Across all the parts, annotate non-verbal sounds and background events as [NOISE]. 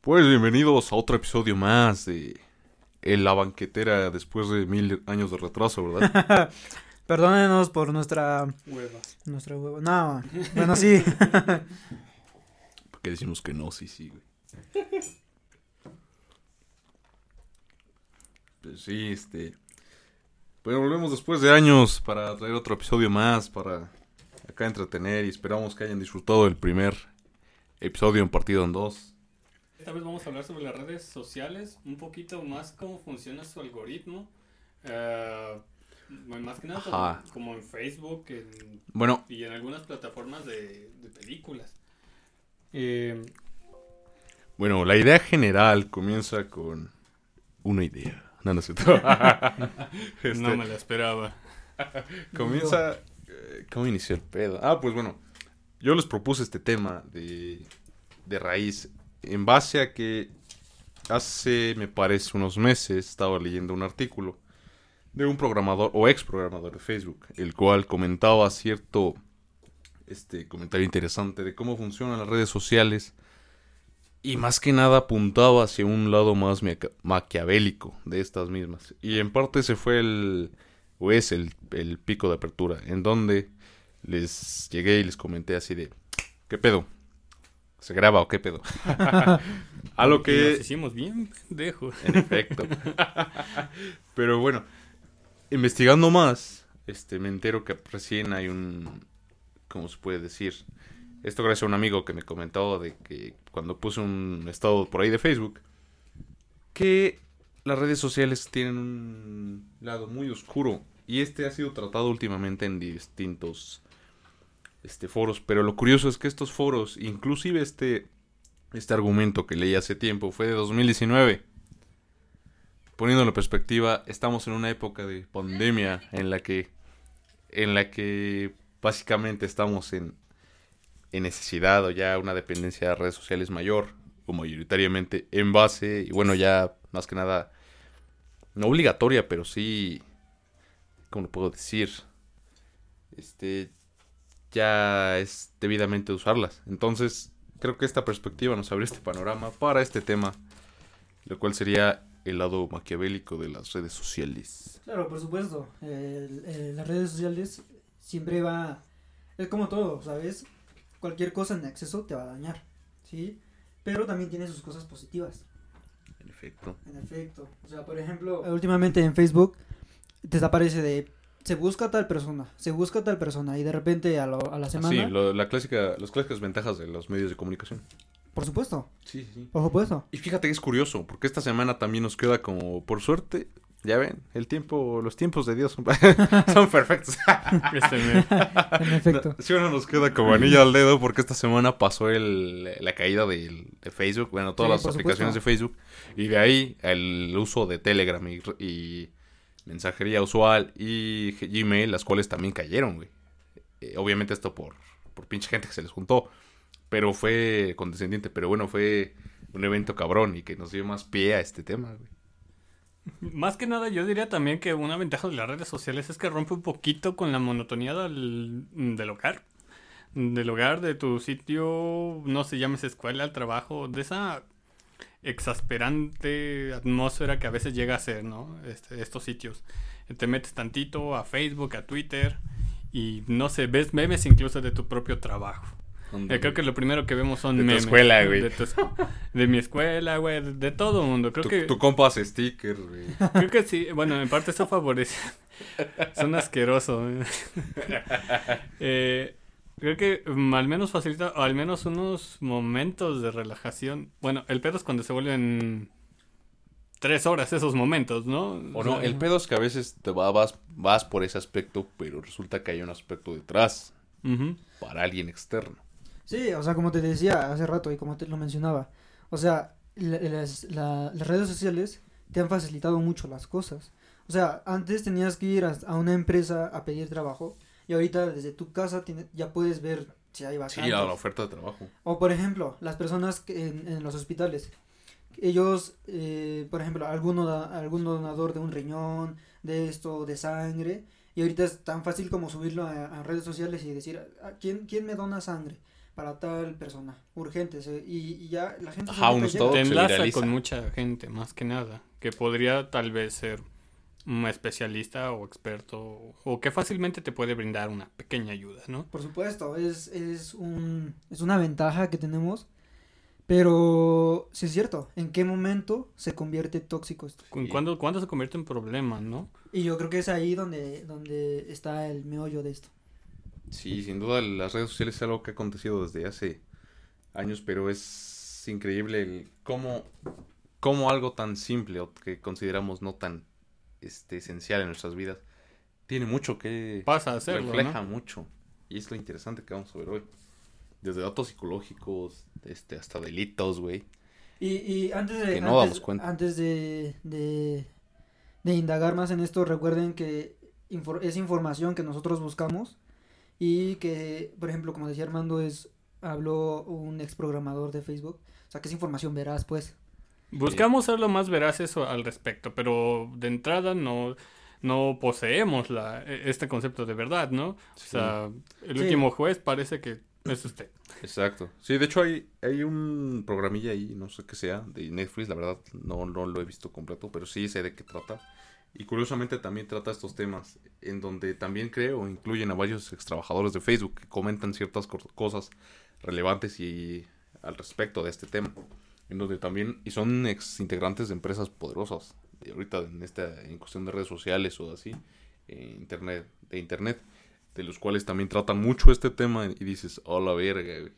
Pues bienvenidos a otro episodio más de en La Banquetera después de mil años de retraso, ¿verdad? [LAUGHS] Perdónenos por nuestra... Hueva. Nuestra hueva. No, bueno, sí. [LAUGHS] Porque decimos que no, sí, sí, güey. Pues sí, este... Pues volvemos después de años para traer otro episodio más, para acá entretener y esperamos que hayan disfrutado el primer episodio en partido en dos. Esta vez vamos a hablar sobre las redes sociales, un poquito más cómo funciona su algoritmo. Eh, más que nada Ajá. como, como en Facebook en- Bueno, y en algunas plataformas de, de películas. Eh, bueno, la idea general comienza con una idea. No, no sé. [LAUGHS] Este, No me la esperaba. [LAUGHS] Comienza. eh, ¿Cómo inició el pedo? Ah, pues bueno. Yo les propuse este tema de, de raíz. En base a que hace, me parece, unos meses estaba leyendo un artículo de un programador o ex programador de Facebook, el cual comentaba cierto este comentario interesante de cómo funcionan las redes sociales y más que nada apuntaba hacia un lado más maquia- maquiavélico de estas mismas. Y en parte se fue el o es el, el pico de apertura, en donde les llegué y les comenté así de, ¿qué pedo? ¿Se graba o qué pedo? [LAUGHS] A lo que... Nos hicimos bien pendejos. En efecto. [LAUGHS] Pero bueno, investigando más, este, me entero que recién hay un, ¿cómo se puede decir? Esto gracias a un amigo que me comentó de que cuando puse un estado por ahí de Facebook, que las redes sociales tienen un lado muy oscuro y este ha sido tratado últimamente en distintos este, foros, pero lo curioso es que estos foros, inclusive este, este argumento que leí hace tiempo, fue de 2019 poniéndolo en perspectiva, estamos en una época de pandemia en la que en la que básicamente estamos en, en necesidad o ya una dependencia de redes sociales mayor o mayoritariamente en base y bueno ya más que nada no obligatoria pero sí cómo lo puedo decir este ya es debidamente usarlas entonces creo que esta perspectiva nos abre este panorama para este tema lo cual sería el lado maquiavélico de las redes sociales. Claro, por supuesto. El- el- las redes sociales siempre va... Es como todo, ¿sabes? Cualquier cosa en exceso te va a dañar, ¿sí? Pero también tiene sus cosas positivas. En efecto. En efecto. O sea, por ejemplo, últimamente en Facebook te aparece de se busca tal persona, se busca tal persona y de repente a, lo- a la semana, Sí, lo- la clásica, las clásicas ventajas de los medios de comunicación. por supuesto, Sí, sí. por supuesto. Y fíjate que es curioso, porque esta semana también nos queda como, por suerte, ya ven, el tiempo, los tiempos de Dios son, [LAUGHS] son perfectos. [LAUGHS] Este En efecto. Sí, bueno, nos queda como anillo al dedo porque esta semana pasó el, la caída de Facebook, bueno, todas Sí, las aplicaciones de Facebook, y de ahí el uso de Telegram y, y mensajería usual y Gmail, las cuales también cayeron, güey. Eh, obviamente esto por, por pinche gente que se les juntó, pero fue condescendiente, pero bueno, fue un evento cabrón y que nos dio más pie a este tema, güey. Más que nada, yo diría también que una ventaja de las redes sociales es que rompe un poquito con la monotonía del, del hogar. Del hogar, de tu sitio, no sé, llames escuela, al trabajo, de esa exasperante atmósfera que a veces llega a ser, ¿no? Este, estos sitios. Te metes tantito a Facebook, a Twitter y no sé, ves memes incluso de tu propio trabajo. Eh, creo que lo primero que vemos son De tu memes. escuela, güey. De, tu mi escuela, güey, de, todo mundo. Creo tu, que tu compa hace stickers, güey. Creo que sí, bueno, en parte eso favorece. Son asquerosos. Eh, [LAUGHS] creo que mm, al menos facilita, o al menos unos momentos de relajación. Bueno, el pedo es cuando se vuelven tres horas esos momentos, ¿no? O no, sea, el pedo es que a veces te va- vas, vas por ese aspecto, pero resulta que hay un aspecto detrás para alguien externo. Sí, o sea, como te decía hace rato y como te lo mencionaba, o sea, la- las, la- las redes sociales te han facilitado mucho las cosas. O sea, antes tenías que ir a, a una empresa a pedir trabajo y ahorita desde tu casa tiene- ya puedes ver si hay vacantes. Sí, a la oferta de trabajo. O por ejemplo, las personas que en, en los hospitales, ellos, eh, por ejemplo, alguno da- algún donador de un riñón, de esto, de sangre, y ahorita es tan fácil como subirlo a, a redes sociales y decir, "¿A quién, ¿quién me dona sangre? para tal persona, urgente, y, y ya la gente... Ajá, un. Te se enlaza con mucha gente, más que nada, que podría tal vez ser especialista o experto, o que fácilmente te puede brindar una pequeña ayuda, ¿no? Por supuesto, es, es, un, es una ventaja que tenemos, pero sí es cierto, ¿en qué momento se convierte tóxico esto? Cu- ¿Cuándo, cuándo se convierte en problema, no? Y yo creo que es ahí donde, donde está el meollo de esto. Sí, sin duda las redes sociales es algo que ha acontecido desde hace años, pero es increíble el cómo, cómo algo tan simple o que consideramos no tan este, esencial en nuestras vidas tiene mucho que Pasa a hacerlo, refleja ¿no? mucho. Y es lo interesante que vamos a ver hoy. Desde datos psicológicos, este, hasta delitos, güey. Y, y antes de, Que no antes, damos cuenta. antes de, de, de indagar más en esto, recuerden que infor- es información que nosotros buscamos y que, por ejemplo, como decía Armando, es habló un ex programador de Facebook, o sea que es información veraz, pues. Buscamos ser lo más veraces al respecto, pero de entrada no, no poseemos la, e- este concepto de verdad, ¿no? O sea, el Sí. último juez parece que es usted. Exacto. Sí, de hecho hay, hay un programilla ahí, no sé qué sea, de Netflix, la verdad no, no lo he visto completo, pero sí sé de qué trata. Y curiosamente también trata estos temas, en donde también creo incluyen a varios ex trabajadores de Facebook que comentan ciertas cosas relevantes y al respecto de este tema. En donde también, y son ex integrantes de empresas poderosas, de ahorita en esta, en cuestión de redes sociales o así, eh, internet, de internet, de los cuales también tratan mucho este tema y dices, oh la verga, güey.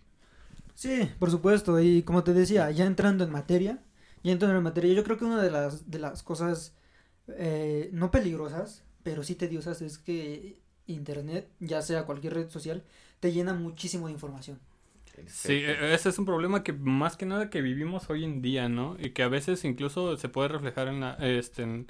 Sí, por supuesto, y como te decía, ya entrando en materia, ya entrando en materia, yo creo que una de las, de las cosas eh, no peligrosas, pero sí tediosas es que Internet, ya sea cualquier red social, te llena muchísimo de información. Sí, efecto. e- ese es un problema que más que nada que vivimos hoy en día, ¿no? Y que a veces incluso se puede reflejar en, la- este, en,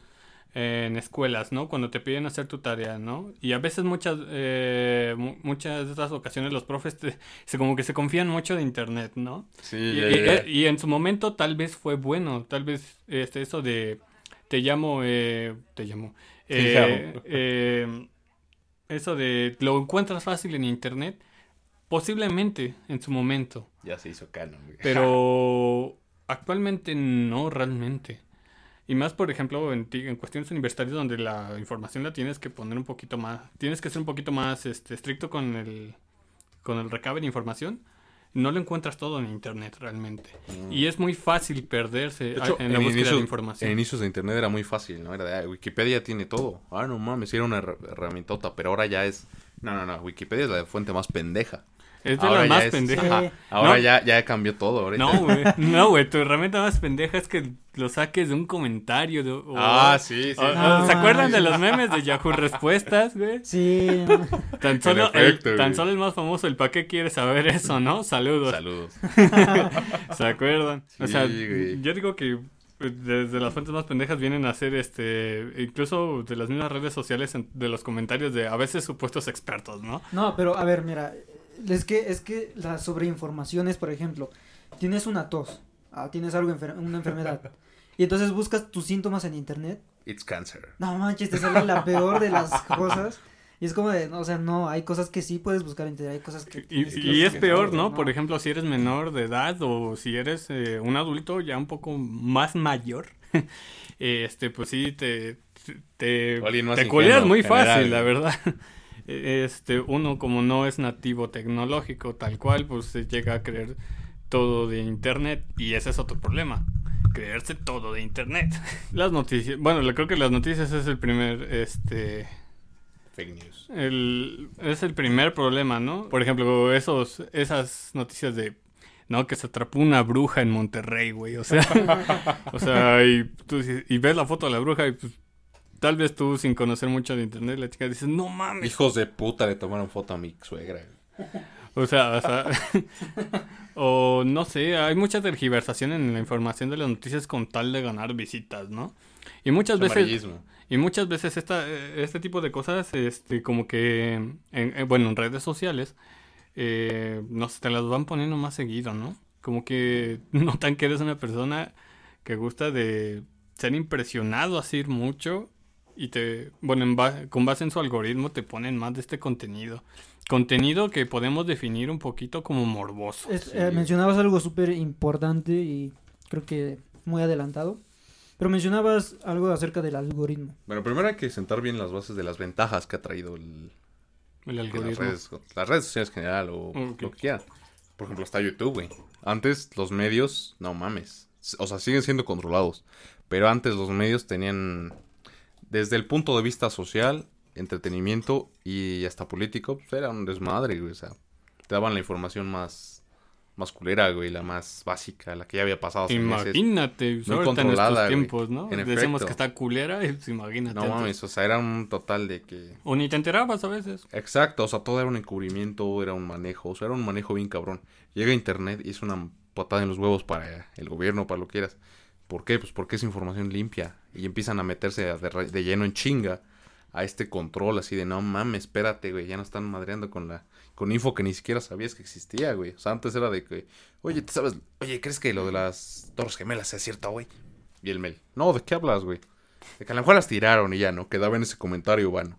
en escuelas, ¿no? Cuando te piden hacer tu tarea, ¿no? Y a veces muchas, eh, mu- muchas de estas ocasiones los profes te- se como que se confían mucho de internet, ¿no? Sí, Y, en su momento tal vez fue bueno, tal vez este, eso de te llamo, eh, te llamo, eh, llamo. eh, eso de lo encuentras fácil en internet, posiblemente en su momento, Ya se hizo canon, pero [LAUGHS] actualmente no realmente. Y más, por ejemplo, en, en cuestiones universitarias donde la información la tienes que poner un poquito más, tienes que ser un poquito más este, estricto con el, con el recabe de información. No lo encuentras todo en internet realmente. Mm. Y es muy fácil perderse De hecho, a- en la búsqueda de información. en inicios de internet era muy fácil, ¿no? Era de, "Ah, Wikipedia tiene todo. Ah, no mames, era una her- herramientota, pero ahora ya es... No, no, no, Wikipedia es la fuente más pendeja. Es de ahora las más es- pendejas. ajá, Sí. ahora No. ya, ya cambió todo. ahorita. No, güey. [LAUGHS] No, güey. Tu herramienta más pendeja es que lo saques de un comentario. de- o- Ah, sí, sí. o- ¿Se acuerdan de los memes de Yahoo Respuestas, güey? Sí, Tan [LAUGHS] solo, el, tan solo el más famoso, el ¿para qué quieres saber eso, no? Saludos. Saludos. [LAUGHS] ¿Se acuerdan? o sea, güey. yo digo que eh, desde las fuentes más pendejas vienen a ser este, incluso de las mismas redes sociales, en- de los comentarios de a veces supuestos expertos, ¿no? no, pero a ver, mira, es que, es que la sobreinformación es, por ejemplo, tienes una tos, ah, tienes algo, enfer- una enfermedad, [LAUGHS] y entonces buscas tus síntomas en internet, It's cancer. no manches, te sale la peor de las [LAUGHS] cosas, y es como de, no, o sea, no, hay cosas que sí puedes buscar en internet, hay cosas que... Y, tienes que y es peor, ¿no? Por ejemplo, si eres menor de edad o si eres eh, un adulto ya un poco más mayor, [LAUGHS] este, pues sí, te, te, te muy general, fácil, la verdad. Este, uno como no es nativo tecnológico tal cual, pues se llega a creer todo de internet y ese es otro problema. Creerse todo de internet. [LAUGHS] Las noticias, bueno, creo que las noticias es el primer, este, Fake news. el, es el primer problema, ¿no? Por ejemplo, esos, esas noticias de, no, que se atrapó una bruja en Monterrey, güey, o sea, [LAUGHS] o sea, y, tú, y ves la foto de la bruja y pues, tal vez tú sin conocer mucho de internet, la chica dices, no mames, Hijos de puta le tomaron foto a mi suegra. o sea, o sea, [LAUGHS] o no sé, hay mucha tergiversación en la información de las noticias con tal de ganar visitas, ¿no? Y muchas veces... Y muchas veces esta, este tipo de cosas, este, como que, en, en- bueno, en redes sociales, eh, no sé, te las van poniendo más seguido, ¿no? Como que [LAUGHS] notan que eres una persona que gusta de ser impresionado así mucho y te, bueno, en ba- con base en su algoritmo te ponen más de este contenido. Contenido que podemos definir un poquito como morboso. Es- Sí. eh, mencionabas algo súper importante y creo que muy adelantado. Pero mencionabas algo acerca del algoritmo. Bueno, primero hay que sentar bien las bases de las ventajas que ha traído el, El algoritmo. las, redes, las redes sociales en general o Ok. lo que quieran. Por ejemplo, está YouTube, güey. Antes los medios, no mames. O sea, siguen siendo controlados. Pero antes los medios tenían, desde el punto de vista social, entretenimiento y hasta político, pues era un desmadre, güey. O sea, te daban la información más, más culera, güey, la más básica, la que ya había pasado hace meses. Imagínate, Muy ahorita en controlada, nuestros güey. tiempos, ¿no? En Decimos efecto. que está culera, y [LAUGHS] pues imagínate. No mames, o sea, era un total de que... O ni te enterabas a veces. Exacto, o sea, todo era un encubrimiento, era un manejo, o sea, era un manejo bien cabrón. Llega internet y es una patada en los huevos para el gobierno, para lo que quieras. ¿Por qué? Pues porque es información limpia y empiezan a meterse de, lleno en chinga a este control así de no mames, espérate, güey, ya no están madreando con la con info que ni siquiera sabías que existía, güey. O sea, antes era de que, oye, ¿tú sabes? Oye, ¿crees que lo de las Torres Gemelas es cierto, güey? Y el mail, no, ¿de qué hablas, güey? De que a lo mejor las tiraron y ya, ¿no? Quedaba en ese comentario vano.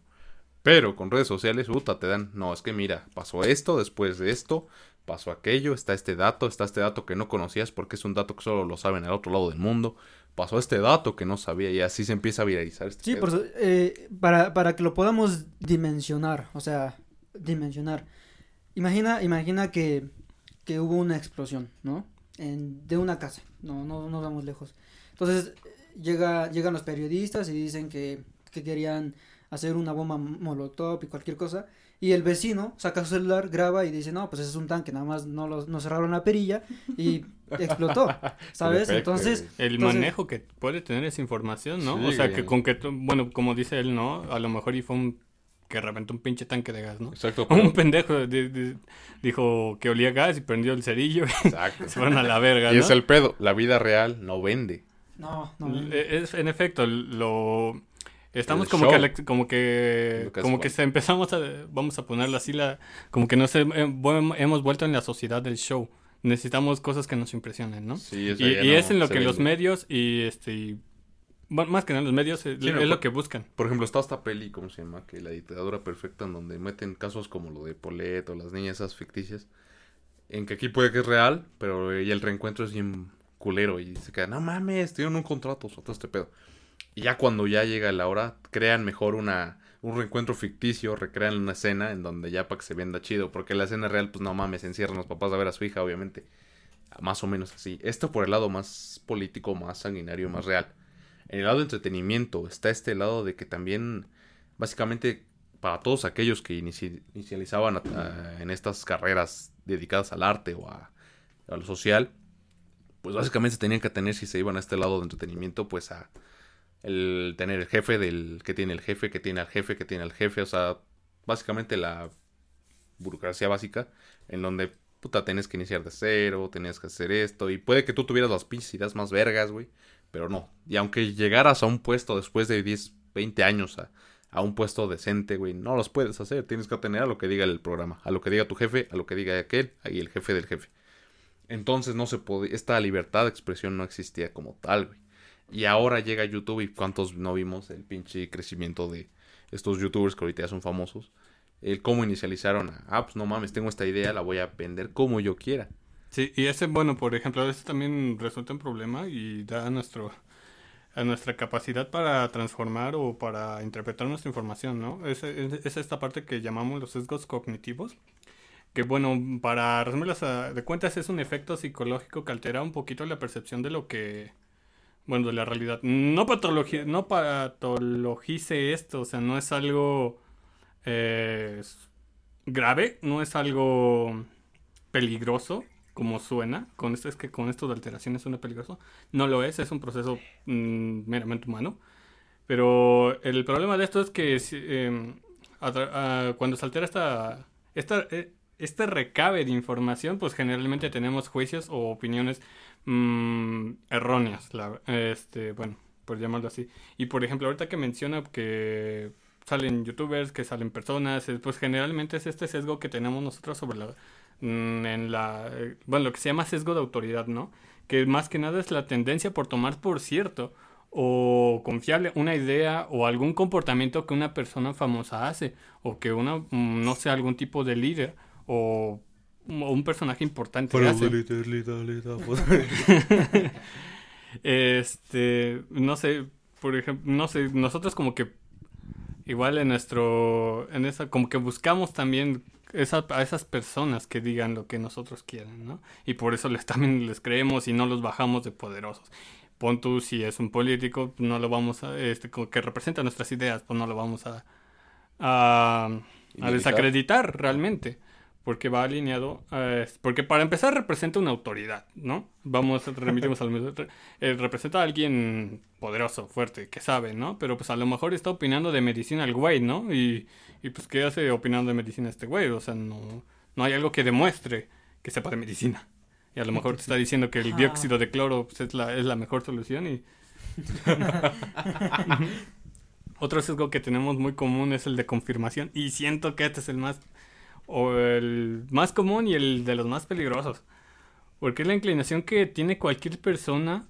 Pero con redes sociales, puta, te dan, no, es que mira, pasó esto, después de esto, pasó aquello, está este dato, está este dato que no conocías porque es un dato que solo lo saben al otro lado del mundo, pasó este dato que no sabía y así se empieza a viralizar este Sí, por eso, eh, para, para que lo podamos dimensionar, o sea, dimensionar. Imagina, imagina que, que hubo una explosión, ¿no? En- de una casa, no, no, no vamos lejos. Entonces, llega, llegan los periodistas y dicen que, que querían hacer una bomba molotov y cualquier cosa. Y el vecino saca su celular, graba y dice, no, pues ese es un tanque, nada más no, lo, no cerraron la perilla y explotó, [LAUGHS] ¿sabes? Perfecto, Entonces. El Entonces- manejo que puede tener esa información, ¿no? Sí, o sea, que con que, bueno, como dice él, ¿no? A lo mejor y fue un que reventó un pinche tanque de gas, ¿no? Exacto, [LAUGHS] Un pendejo di- dijo que olía gas y prendió el cerillo exacto. [LAUGHS] se fueron a la verga, Y es el pedo, la vida real no vende. no, no. Es, en efecto, lo... Estamos como show. que, como que, como que se empezamos a, vamos a ponerlo así, la, como que nos hem- hem- hemos vuelto en la sociedad del show. Necesitamos cosas que nos impresionen, ¿no? Sí, eso Y, y no es en lo que los medios y este, y- bueno, más que nada los medios eh, Sí, es no, lo por- que buscan. Por ejemplo, está esta peli, ¿cómo se llama? Que la dictadura perfecta, en donde meten casos como lo de Polet o las niñas esas ficticias. En que aquí puede que es real, pero y el reencuentro es bien culero. Y se queda, no mames, tienen un contrato, o todo este pedo. Y ya cuando ya llega la hora, crean mejor una un reencuentro ficticio, recrean una escena en donde ya para que se venda chido. Porque la escena real, pues no mames, encierran los papás a ver a su hija, obviamente. Más o menos así. Esto por el lado más político, más sanguinario, más real. En el lado de entretenimiento está este lado de que también, básicamente, para todos aquellos que inici- inicializaban a- a- en estas carreras dedicadas al arte o a, a lo social, pues básicamente se tenían que tener, si se iban a este lado de entretenimiento, pues a el tener el jefe del que tiene el jefe, que tiene al jefe, que tiene al jefe, o sea, básicamente la burocracia básica, en donde, puta, tenés que iniciar de cero, tenías que hacer esto, y puede que tú tuvieras las pinches ideas más vergas, güey, pero no. Y aunque llegaras a un puesto después de 10, 20 años a, a un puesto decente, güey, no los puedes hacer. Tienes que atener a lo que diga el programa, a lo que diga tu jefe, a lo que diga aquel, y el jefe del jefe. Entonces no se podía, esta libertad de expresión no existía como tal, güey. Y ahora llega YouTube y cuántos no vimos el pinche crecimiento de estos youtubers que ahorita ya son famosos. El cómo inicializaron a, ah, pues no mames, tengo esta idea, la voy a vender como yo quiera. Sí, y ese, bueno, por ejemplo, ese también resulta un problema y da a nuestro a nuestra capacidad para transformar o para interpretar nuestra información, ¿no? Es, es, es esta parte que llamamos los sesgos cognitivos, que bueno, para resumirlas a- de cuentas es un efecto psicológico que altera un poquito la percepción de lo que, bueno, de la realidad. No, patologi no patologice esto, o sea, no es algo eh, grave, no es algo peligroso como suena, con esto es que con esto de alteraciones suena peligroso, no lo es, es un proceso mm, meramente humano, pero el problema de esto es que a- cuando se altera esta, esta, eh, este recabe de información, pues generalmente tenemos juicios o opiniones mm, erróneas, la- este, bueno, por llamarlo así. Y por ejemplo, ahorita que menciona que salen youtubers, que salen personas, pues generalmente es este sesgo que tenemos nosotros sobre la, mm, en la, bueno, lo que se llama sesgo de autoridad, ¿no? Que más que nada es la tendencia por tomar por cierto o confiable una idea o algún comportamiento que una persona famosa hace o que una, mm, no sé, algún tipo de líder o, o un personaje importante hace. [LAUGHS] Este, no sé, por ejemplo, no sé, nosotros como que igual en nuestro, en esa, como que buscamos también esa, a esas personas que digan lo que nosotros quieren, ¿no? Y por eso les también les creemos y no los bajamos de poderosos. Pon tú, si es un político, no lo vamos a, este, como que representa nuestras ideas, pues no lo vamos a, a, a desacreditar realmente porque va alineado, eh, porque para empezar representa una autoridad, ¿no? Vamos, remitimos al mismo, eh, representa a alguien poderoso, fuerte, que sabe, ¿no? Pero pues a lo mejor está opinando de medicina el güey, ¿no? Y, y pues ¿qué hace opinando de medicina este güey? O sea, no, no hay algo que demuestre que sepa de medicina. Y a lo mejor te está diciendo que el dióxido de cloro pues, es, la, es la mejor solución y... [LAUGHS] Otro sesgo que tenemos muy común es el de confirmación y siento que este es el más o el más común y el de los más peligrosos. Porque es la inclinación que tiene cualquier persona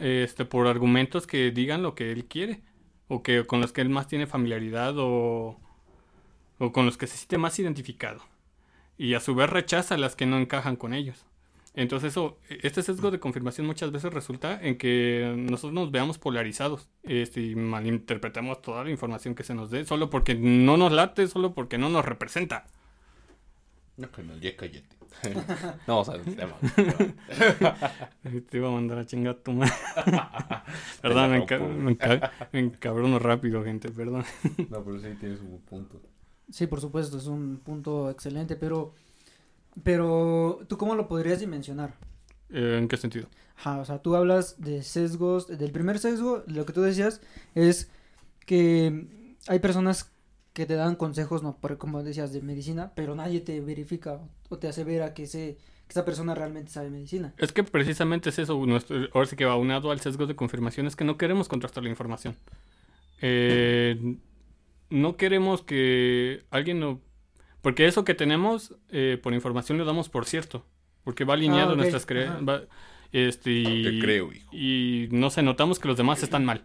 este, por argumentos que digan lo que él quiere. O que con los que él más tiene familiaridad o, o con los que se siente más identificado. Y a su vez rechaza las que no encajan con ellos. Entonces eso, este sesgo de confirmación muchas veces resulta en que nosotros nos veamos polarizados este, y malinterpretamos toda la información que se nos dé solo porque no nos late, solo porque no nos representa. No, canal, ya cállate. [LAUGHS] no, o sea, tema. Te iba a mandar a chingar a tu madre. [LAUGHS] perdón, me, enca- me, enca- me encabrono rápido, gente, perdón. No, pero sí tienes un punto. Sí, por supuesto, es un punto excelente, pero, pero ¿tú cómo lo podrías dimensionar? Eh, ¿En qué sentido? Ajá, o sea, tú hablas de sesgos, del primer sesgo, lo que tú decías es que hay personas que te dan consejos, no, por, como decías, de medicina, pero nadie te verifica o te asevera que, se, que esa persona realmente sabe medicina. Es que precisamente es eso, nuestro, ahora sí que va unado al sesgo de confirmación, es que no queremos contrastar la información. Eh, no queremos que alguien no... Porque eso que tenemos eh, por información lo damos por cierto, porque va alineado Ah, nuestras creencias. Este, y, Te creo, hijo. y no se notamos que los demás están mal.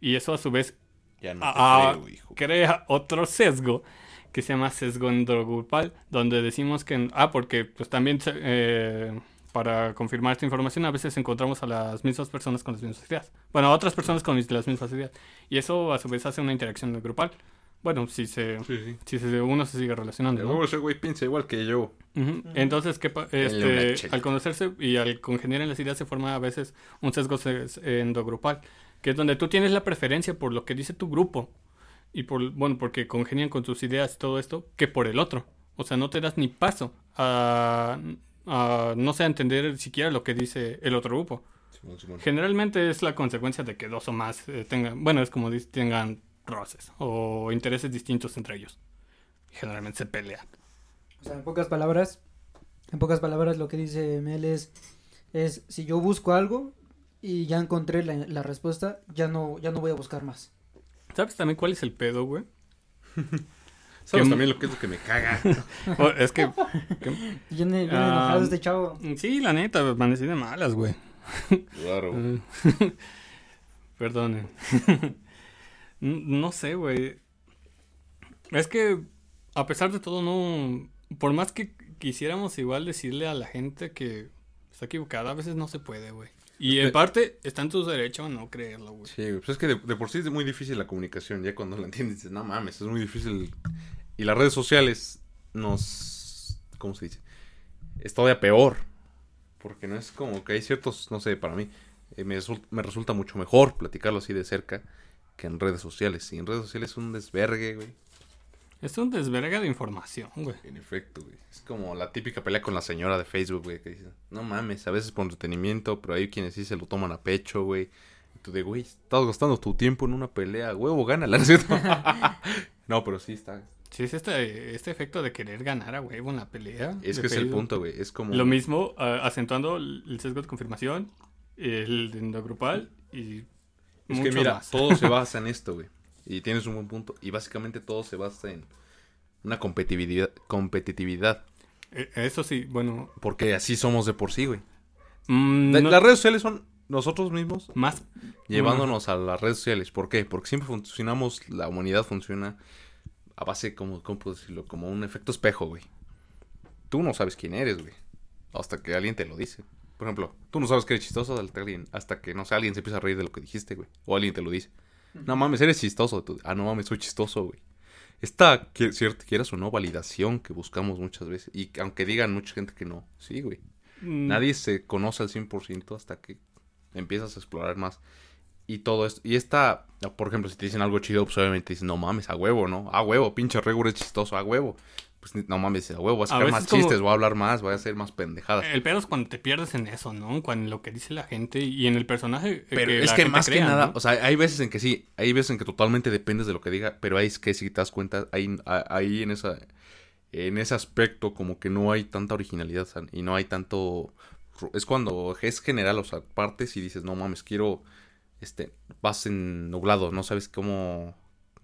Y eso a su vez Ya no Ah, te creo, hijo. crea otro sesgo que se llama sesgo endogrupal, donde decimos que, ah, porque pues también se- eh, para confirmar esta información a veces encontramos a las mismas personas con las mismas ideas. Bueno, a otras personas con las mismas ideas. Y eso a su vez hace una interacción grupal. Bueno, si se, Sí, sí. si se- uno se sigue relacionando. ¿no? ese güey piensa igual que yo. Entonces, ¿qué este, al conocerse y al congeniar en las ideas se forma a veces un sesgo ses- endogrupal, que es donde tú tienes la preferencia por lo que dice tu grupo y por, bueno, porque congenian con tus ideas y todo esto, que por el otro. O sea, no te das ni paso a, a no sé, a entender siquiera lo que dice el otro grupo. Simón, Simón. Generalmente es la consecuencia de que dos o más eh, tengan, bueno, es como dice, tengan roces o intereses distintos entre ellos. Y generalmente se pelean. O sea, en pocas palabras, en pocas palabras lo que dice Mel es, es si yo busco algo y ya encontré la, la respuesta, ya no, ya no voy a buscar más. ¿Sabes también cuál es el pedo, güey? [LAUGHS] ¿Sabes que- también lo que es lo que me caga? [LAUGHS] Oh, es que, [LAUGHS] Viene, viene Ah, enojado este chavo. sí, la neta, amanecí de malas, güey. Claro. Eh, Perdonen. No sé, güey. Es que, a pesar de todo, no. Por más que quisiéramos igual decirle a la gente que está equivocada, a veces no se puede, güey. Y en parte está en tu derecho a no creerlo, güey. Sí, pues es que de, de por sí es muy difícil la comunicación. Ya cuando la entiendes dices, no mames, es muy difícil. Y las redes sociales nos... ¿Cómo se dice? Es todavía peor. Porque no es como que hay ciertos, no sé, para mí, eh, me, result- me resulta mucho mejor platicarlo así de cerca que en redes sociales. Y en redes sociales es un desvergue, güey. Es un desverga de información, güey. En efecto, güey. Es como la típica pelea con la señora de Facebook, güey, que dice, no mames, a veces por entretenimiento, pero hay quienes sí se lo toman a pecho, güey. Y tú de, güey, estás gastando tu tiempo en una pelea, huevo, gánala, [LAUGHS] ¿no es cierto? [LAUGHS] no, pero sí está. Sí, es este, este efecto de querer ganar a huevo en la pelea. Es que es el punto, güey. Es como... Lo mismo, ah, acentuando el sesgo de confirmación, el de endogrupal y Es mucho que mira, más. todo se [LAUGHS] basa en esto, güey. Y tienes un buen punto. Y básicamente todo se basa en una competitividad. competitividad Eh, Eso sí, bueno. porque así somos de por sí, güey. mm, La- no- Las redes sociales son nosotros mismos Más. llevándonos a las redes sociales. ¿Por qué? Porque siempre funcionamos, la humanidad funciona a base, como, ¿cómo puedo decirlo? Como un efecto espejo, güey. Tú no sabes quién eres, güey. Hasta que alguien te lo dice. Por ejemplo, tú no sabes que eres chistoso hasta que alguien, hasta que, no sé, alguien se empieza a reír de lo que dijiste, güey. O alguien te lo dice. No mames, eres chistoso. Tú, ah, no mames, soy chistoso, güey. Esta, cierto, quieras o no, validación que buscamos muchas veces. Y que aunque digan mucha gente que no, sí, güey. Mm, Nadie se conoce al 100% hasta que empiezas a explorar más. Y todo esto. Y esta, por ejemplo, si te dicen algo chido, pues obviamente dices, no mames, a huevo, ¿no? A huevo, pinche Regu es chistoso, a huevo. Pues no mames, a huevo, voy a sacar más como- chistes, voy a hablar más, voy a hacer más pendejadas. El pedo es cuando te pierdes en eso, ¿no? Cuando lo que dice la gente y en el personaje. Pero que es que más crea, que nada, ¿no? o sea, hay veces en que sí, hay veces en que totalmente dependes de lo que diga, pero ahí es que si te das cuenta, ahí, ahí en esa en ese aspecto como que no hay tanta originalidad y no hay tanto es cuando es general, o sea, partes y dices, "No mames, quiero este vas en nublado, no sabes cómo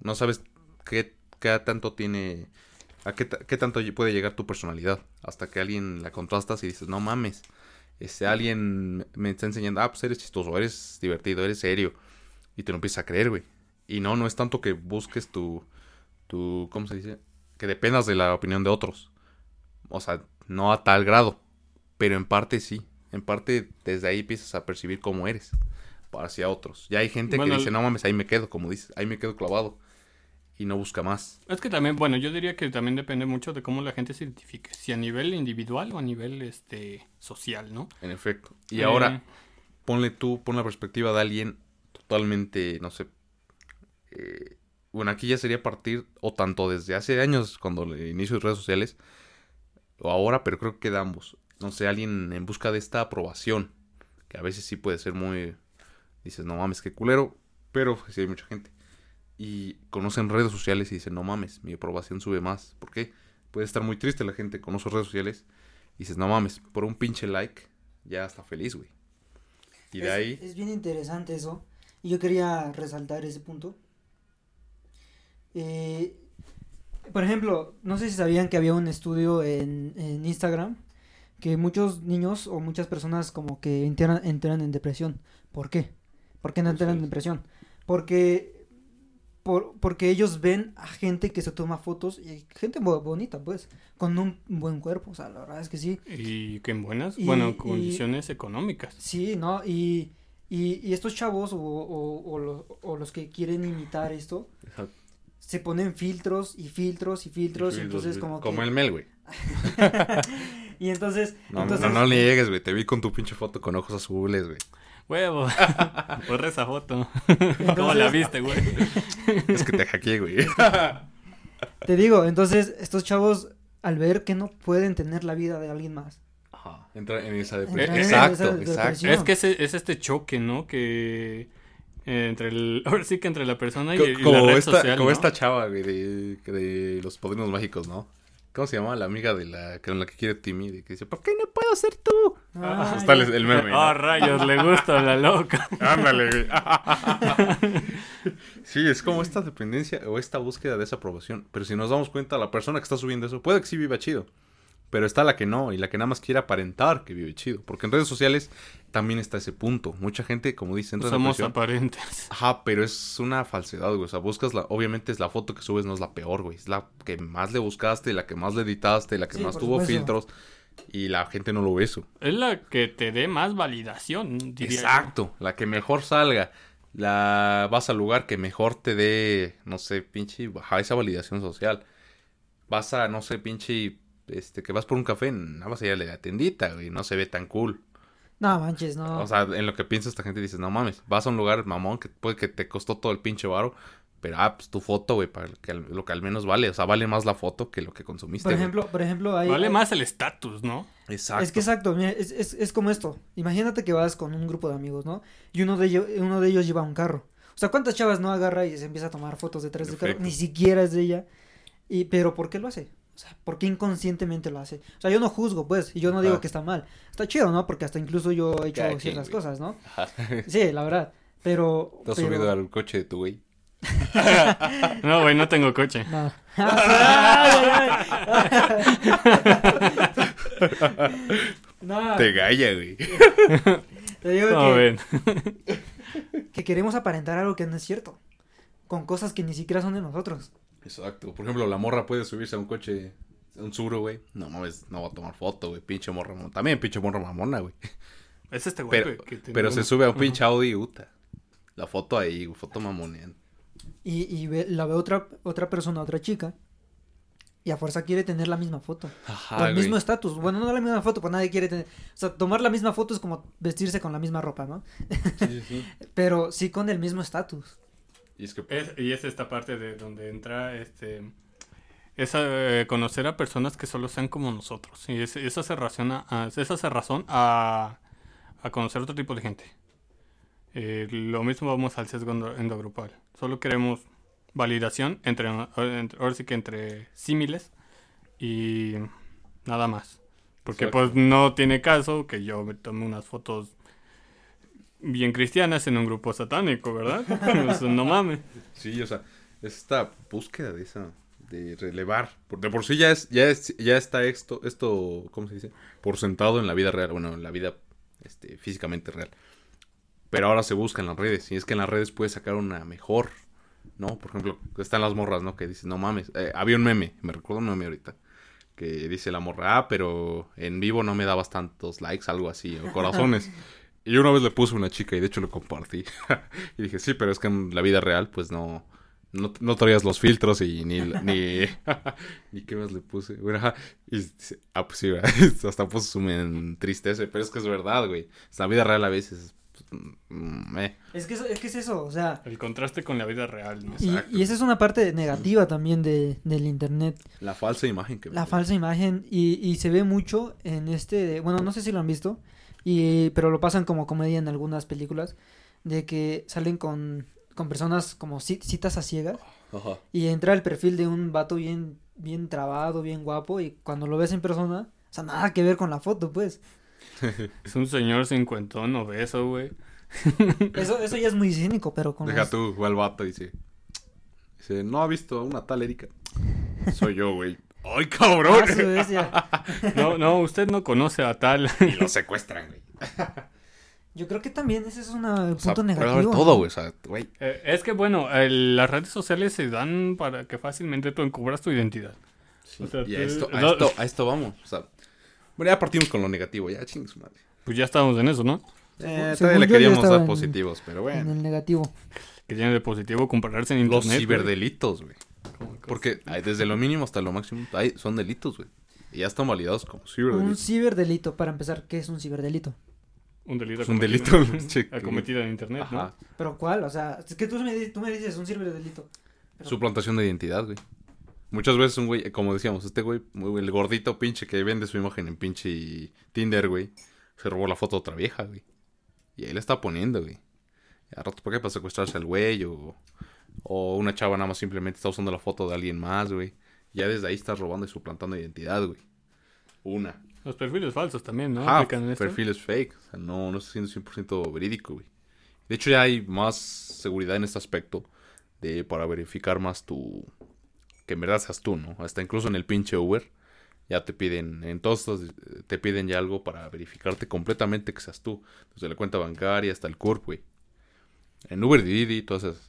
no sabes qué, qué tanto tiene a qué, ta- qué tanto puede llegar tu personalidad hasta que alguien la contrastas y dices, "No mames, este, alguien me está enseñando, ah, pues eres chistoso, eres divertido, eres serio. Y te lo empiezas a creer, güey. Y no, no es tanto que busques tu, tu, ¿cómo se dice? Que dependas de la opinión de otros. O sea, no a tal grado. Pero en parte sí. En parte desde ahí empiezas a percibir cómo eres. Hacia otros. Ya hay gente Bueno, que dice, no mames, ahí me quedo, como dices, ahí me quedo clavado. Y no busca más. Es que también, bueno, yo diría que también depende mucho de cómo la gente se identifique. Si a nivel individual o a nivel este social, ¿no? En efecto. Y Eh, ahora, ponle tú, pon la perspectiva de alguien totalmente, no sé. eh, bueno, aquí ya sería partir, o tanto desde hace años, cuando el inicio de redes sociales, o ahora, pero creo que de ambos. No sé, alguien en busca de esta aprobación, que a veces sí puede ser muy. Dices, no mames, qué culero, pero sí hay mucha gente. Y conocen redes sociales y dicen, no mames, mi aprobación sube más. ¿Por qué? Puede estar muy triste la gente, conoce redes sociales y dices, no mames, por un pinche like ya está feliz, güey. Y de es, ahí, Es bien interesante eso. Y yo quería resaltar ese punto. Eh, por ejemplo, no sé si sabían que había un estudio en, en Instagram que muchos niños o muchas personas como que entran, entran en depresión. ¿Por qué? ¿Por qué no entran en depresión? Porque por, porque ellos ven a gente que se toma fotos y gente bo- bonita, pues, con un buen cuerpo, o sea, la verdad es que sí. Y que en buenas, Y- bueno, y- condiciones económicas. Sí, ¿no? Y, y, y estos chavos o, o, o los, o los que quieren imitar esto, se ponen filtros y filtros y filtros, y entonces como que... el Mel, güey. [LAUGHS] Y entonces... No, entonces no, no le llegues, güey. Te vi con tu pinche foto con ojos azules, güey. Huevo. [LAUGHS] Borra esa foto. ¿Cómo la viste, güey? [LAUGHS] Es que te hackeé, güey. [LAUGHS] Te digo, entonces estos chavos al ver que no pueden tener la vida de alguien más. Ajá. Entra en esa Entra depresión. en Exacto, esa exacto. Es que ese- es este choque, ¿no? Que eh, entre el... Ahora sí que entre la persona y, Co- y la como red esta, social, como ¿no? esta chava, güey, de, de los padrinos mágicos, ¿no? ¿Cómo se llama? La amiga de la con la que quiere Timmy, de que dice, ¿por qué no puedo ser tú? Ah, está el, el meme. ¿no? rayos, le gusta la loca. [LAUGHS] Ándale, güey. [LAUGHS] sí, es como esta dependencia o esta búsqueda de esa aprobación. Pero si nos damos cuenta, la persona que está subiendo eso puede que sí viva chido. Pero está la que no, y la que nada más quiere aparentar que vive chido. Porque en redes sociales también está ese punto. Mucha gente, como dice, entra en Somos aparentes. Ajá, pero es una falsedad, güey. O sea, buscas la. Obviamente es la foto que subes, no es la peor, güey. Es la que más le buscaste, la que más le editaste, la que Sí, más tuvo supuesto. filtros. Y la gente no lo ve eso. Es la que te dé más validación, diría yo. Exacto, la que mejor salga. La vas al lugar que mejor te dé, no sé, pinche, baja esa validación social. Vas a, no sé, pinche, este, que vas por un café, nada más allá de la tendita, güey, no se ve tan cool. No, manches, no. O sea, en lo que piensa esta gente dices, no mames, vas a un lugar mamón que puede que te costó todo el pinche varo, pero ah, pues tu foto, güey, para que lo que al menos vale, o sea, vale más la foto que lo que consumiste. por güey. ejemplo, por ejemplo. Vale hay- más el estatus, ¿no? Exacto. Es que exacto, mira, es, es, es como esto. Imagínate que vas con un grupo de amigos, ¿no? Y uno de ellos, uno de ellos lleva un carro. O sea, ¿cuántas chavas no agarra y se empieza a tomar fotos detrás del carro? Ni siquiera es de ella. Y, pero ¿por qué lo hace? O sea, ¿por qué inconscientemente lo hace? O sea, yo no juzgo, pues, y yo no digo que está mal. Está chido, ¿no? Porque hasta incluso yo he hecho Cada ciertas cosas, ¿no? [LAUGHS] Sí, la verdad. Pero... ¿Te has pero- subido al coche de tu güey? [LAUGHS] No, güey, no tengo coche. No. [LAUGHS] No, Te galla, güey. Te digo No, que, ven. que queremos aparentar algo que no es cierto. Con cosas que ni siquiera son de nosotros. Exacto. Por ejemplo, la morra puede subirse a un coche, a un suro, güey. No mames, no va a tomar foto, güey. Pinche morra mamona. También pinche morra mamona, güey. Es este güey Pero, que- que tiene pero se sube a un pinche Audi, puta. La foto ahí, güey, foto mamoneando. Y, y ve- la ve otra, otra persona, otra chica. Y a fuerza quiere tener la misma foto. Ajá, o el güey. mismo estatus. Bueno, no la misma foto, pues nadie quiere tener. O sea, tomar la misma foto es como vestirse con la misma ropa, ¿no? Sí, sí. [LAUGHS] Pero sí con el mismo estatus. Y es que... Es- y es esta parte de donde entra este es eh, conocer a personas que solo sean como nosotros. Y es- eso hace razón a, hace razón a, a conocer otro tipo de gente. Eh, lo mismo vamos al sesgo endo- endogrupal. Solo queremos validación entre, entre- ahora sí que entre símiles y nada más. Porque Exacto. pues no tiene caso que yo me tome unas fotos bien cristianas en un grupo satánico, ¿verdad? [LAUGHS] O sea, no mames. Sí, o sea, esta búsqueda de esa de relevar, de por sí ya es ya es ya está esto esto ¿cómo se dice? por sentado en la vida real, bueno, en la vida este físicamente real. Pero ahora se busca en las redes y es que en las redes puedes sacar una mejor, ¿no? Por ejemplo, están las morras, ¿no? Que dicen, "No mames, eh, había un meme, me recuerdo un meme ahorita." Que dice la morra, ah, pero en vivo no me dabas tantos likes, algo así, o corazones. [LAUGHS] Y yo una vez le puse a una chica y de hecho lo compartí. [LAUGHS] y dije, sí, pero es que en la vida real, pues no, no, no traías los filtros y ni, ni, [LAUGHS] ni qué más le puse. Bueno, y dice, ah, pues sí, [LAUGHS] hasta puso su me entristece, pero es que es verdad, güey. En la vida real a veces, pues, mm, eh. Es que, es que es eso, o sea. El contraste con la vida real, ¿no? Y, y esa es una parte negativa también de, del internet. la falsa imagen que La falsa imagen. Y, y se ve mucho en este. Bueno, no sé si lo han visto. Y, pero lo pasan como comedia en algunas películas. De que salen con, con personas como ci- citas a ciegas. Ajá. Y entra el perfil de un vato bien, bien trabado, bien guapo. Y cuando lo ves en persona. O sea, nada que ver con la foto, pues. [LAUGHS] Es un señor cincuentón obeso, güey. [LAUGHS] Eso, eso ya es muy cínico, pero con Deja las- tú, va el vato y dice, dice, no ha visto a una tal Erika. Soy yo, güey. ¡Ay, cabrón! Ah. [LAUGHS] No, no, usted no conoce a tal. y lo secuestran, güey. [LAUGHS] Yo creo que también ese es un punto O sea, puede negativo. haber ¿no? todo, güey. O sea, güey. Eh, es que, bueno, el- las redes sociales se dan para que fácilmente tú encubras tu identidad. O sea, Y a tú- esto, a, no- esto, a esto vamos. O sea, bueno, ya partimos con lo negativo. Ya, chingue su madre. Pues ya estábamos en eso, ¿no? Eh, todavía le queríamos dar en- positivos, pero En bueno. el negativo. Que tiene de positivo compararse en Los internet. güey. ciberdelitos, güey. Porque hay desde lo mínimo hasta lo máximo hay, son delitos, güey. Y ya están validados como Un ciberdelitos. ciberdelito, para empezar, ¿qué es un ciberdelito? Un delito. Es un acometido- delito, acometido en internet, ¿no? ¿Pero cuál? O sea, es que tú me, tú me dices un ciberdelito. Pero- Suplantación de identidad, güey. Muchas veces un güey, como decíamos, este güey, el gordito pinche que vende su imagen en pinche Tinder, güey, se robó la foto de otra vieja, güey. Y ahí la está poniendo, güey. Y al rato, ¿por qué? Para secuestrarse al güey o, o una chava nada más simplemente está usando la foto de alguien más, güey. Ya desde ahí estás robando y suplantando identidad, güey. Una. Los perfiles falsos también, ¿no? Ajá, Aplican esto. perfil es fake. O sea, no, no está siendo 100% verídico, güey. De hecho, ya hay más seguridad en este aspecto de para verificar más tu... Que en verdad seas tú, ¿no? Hasta incluso en el pinche Uber ya te piden... En todos estos, eh, te piden ya algo para verificarte completamente que seas tú. Desde la cuenta bancaria hasta el CURP, güey. En Uber, Didi, todas esas.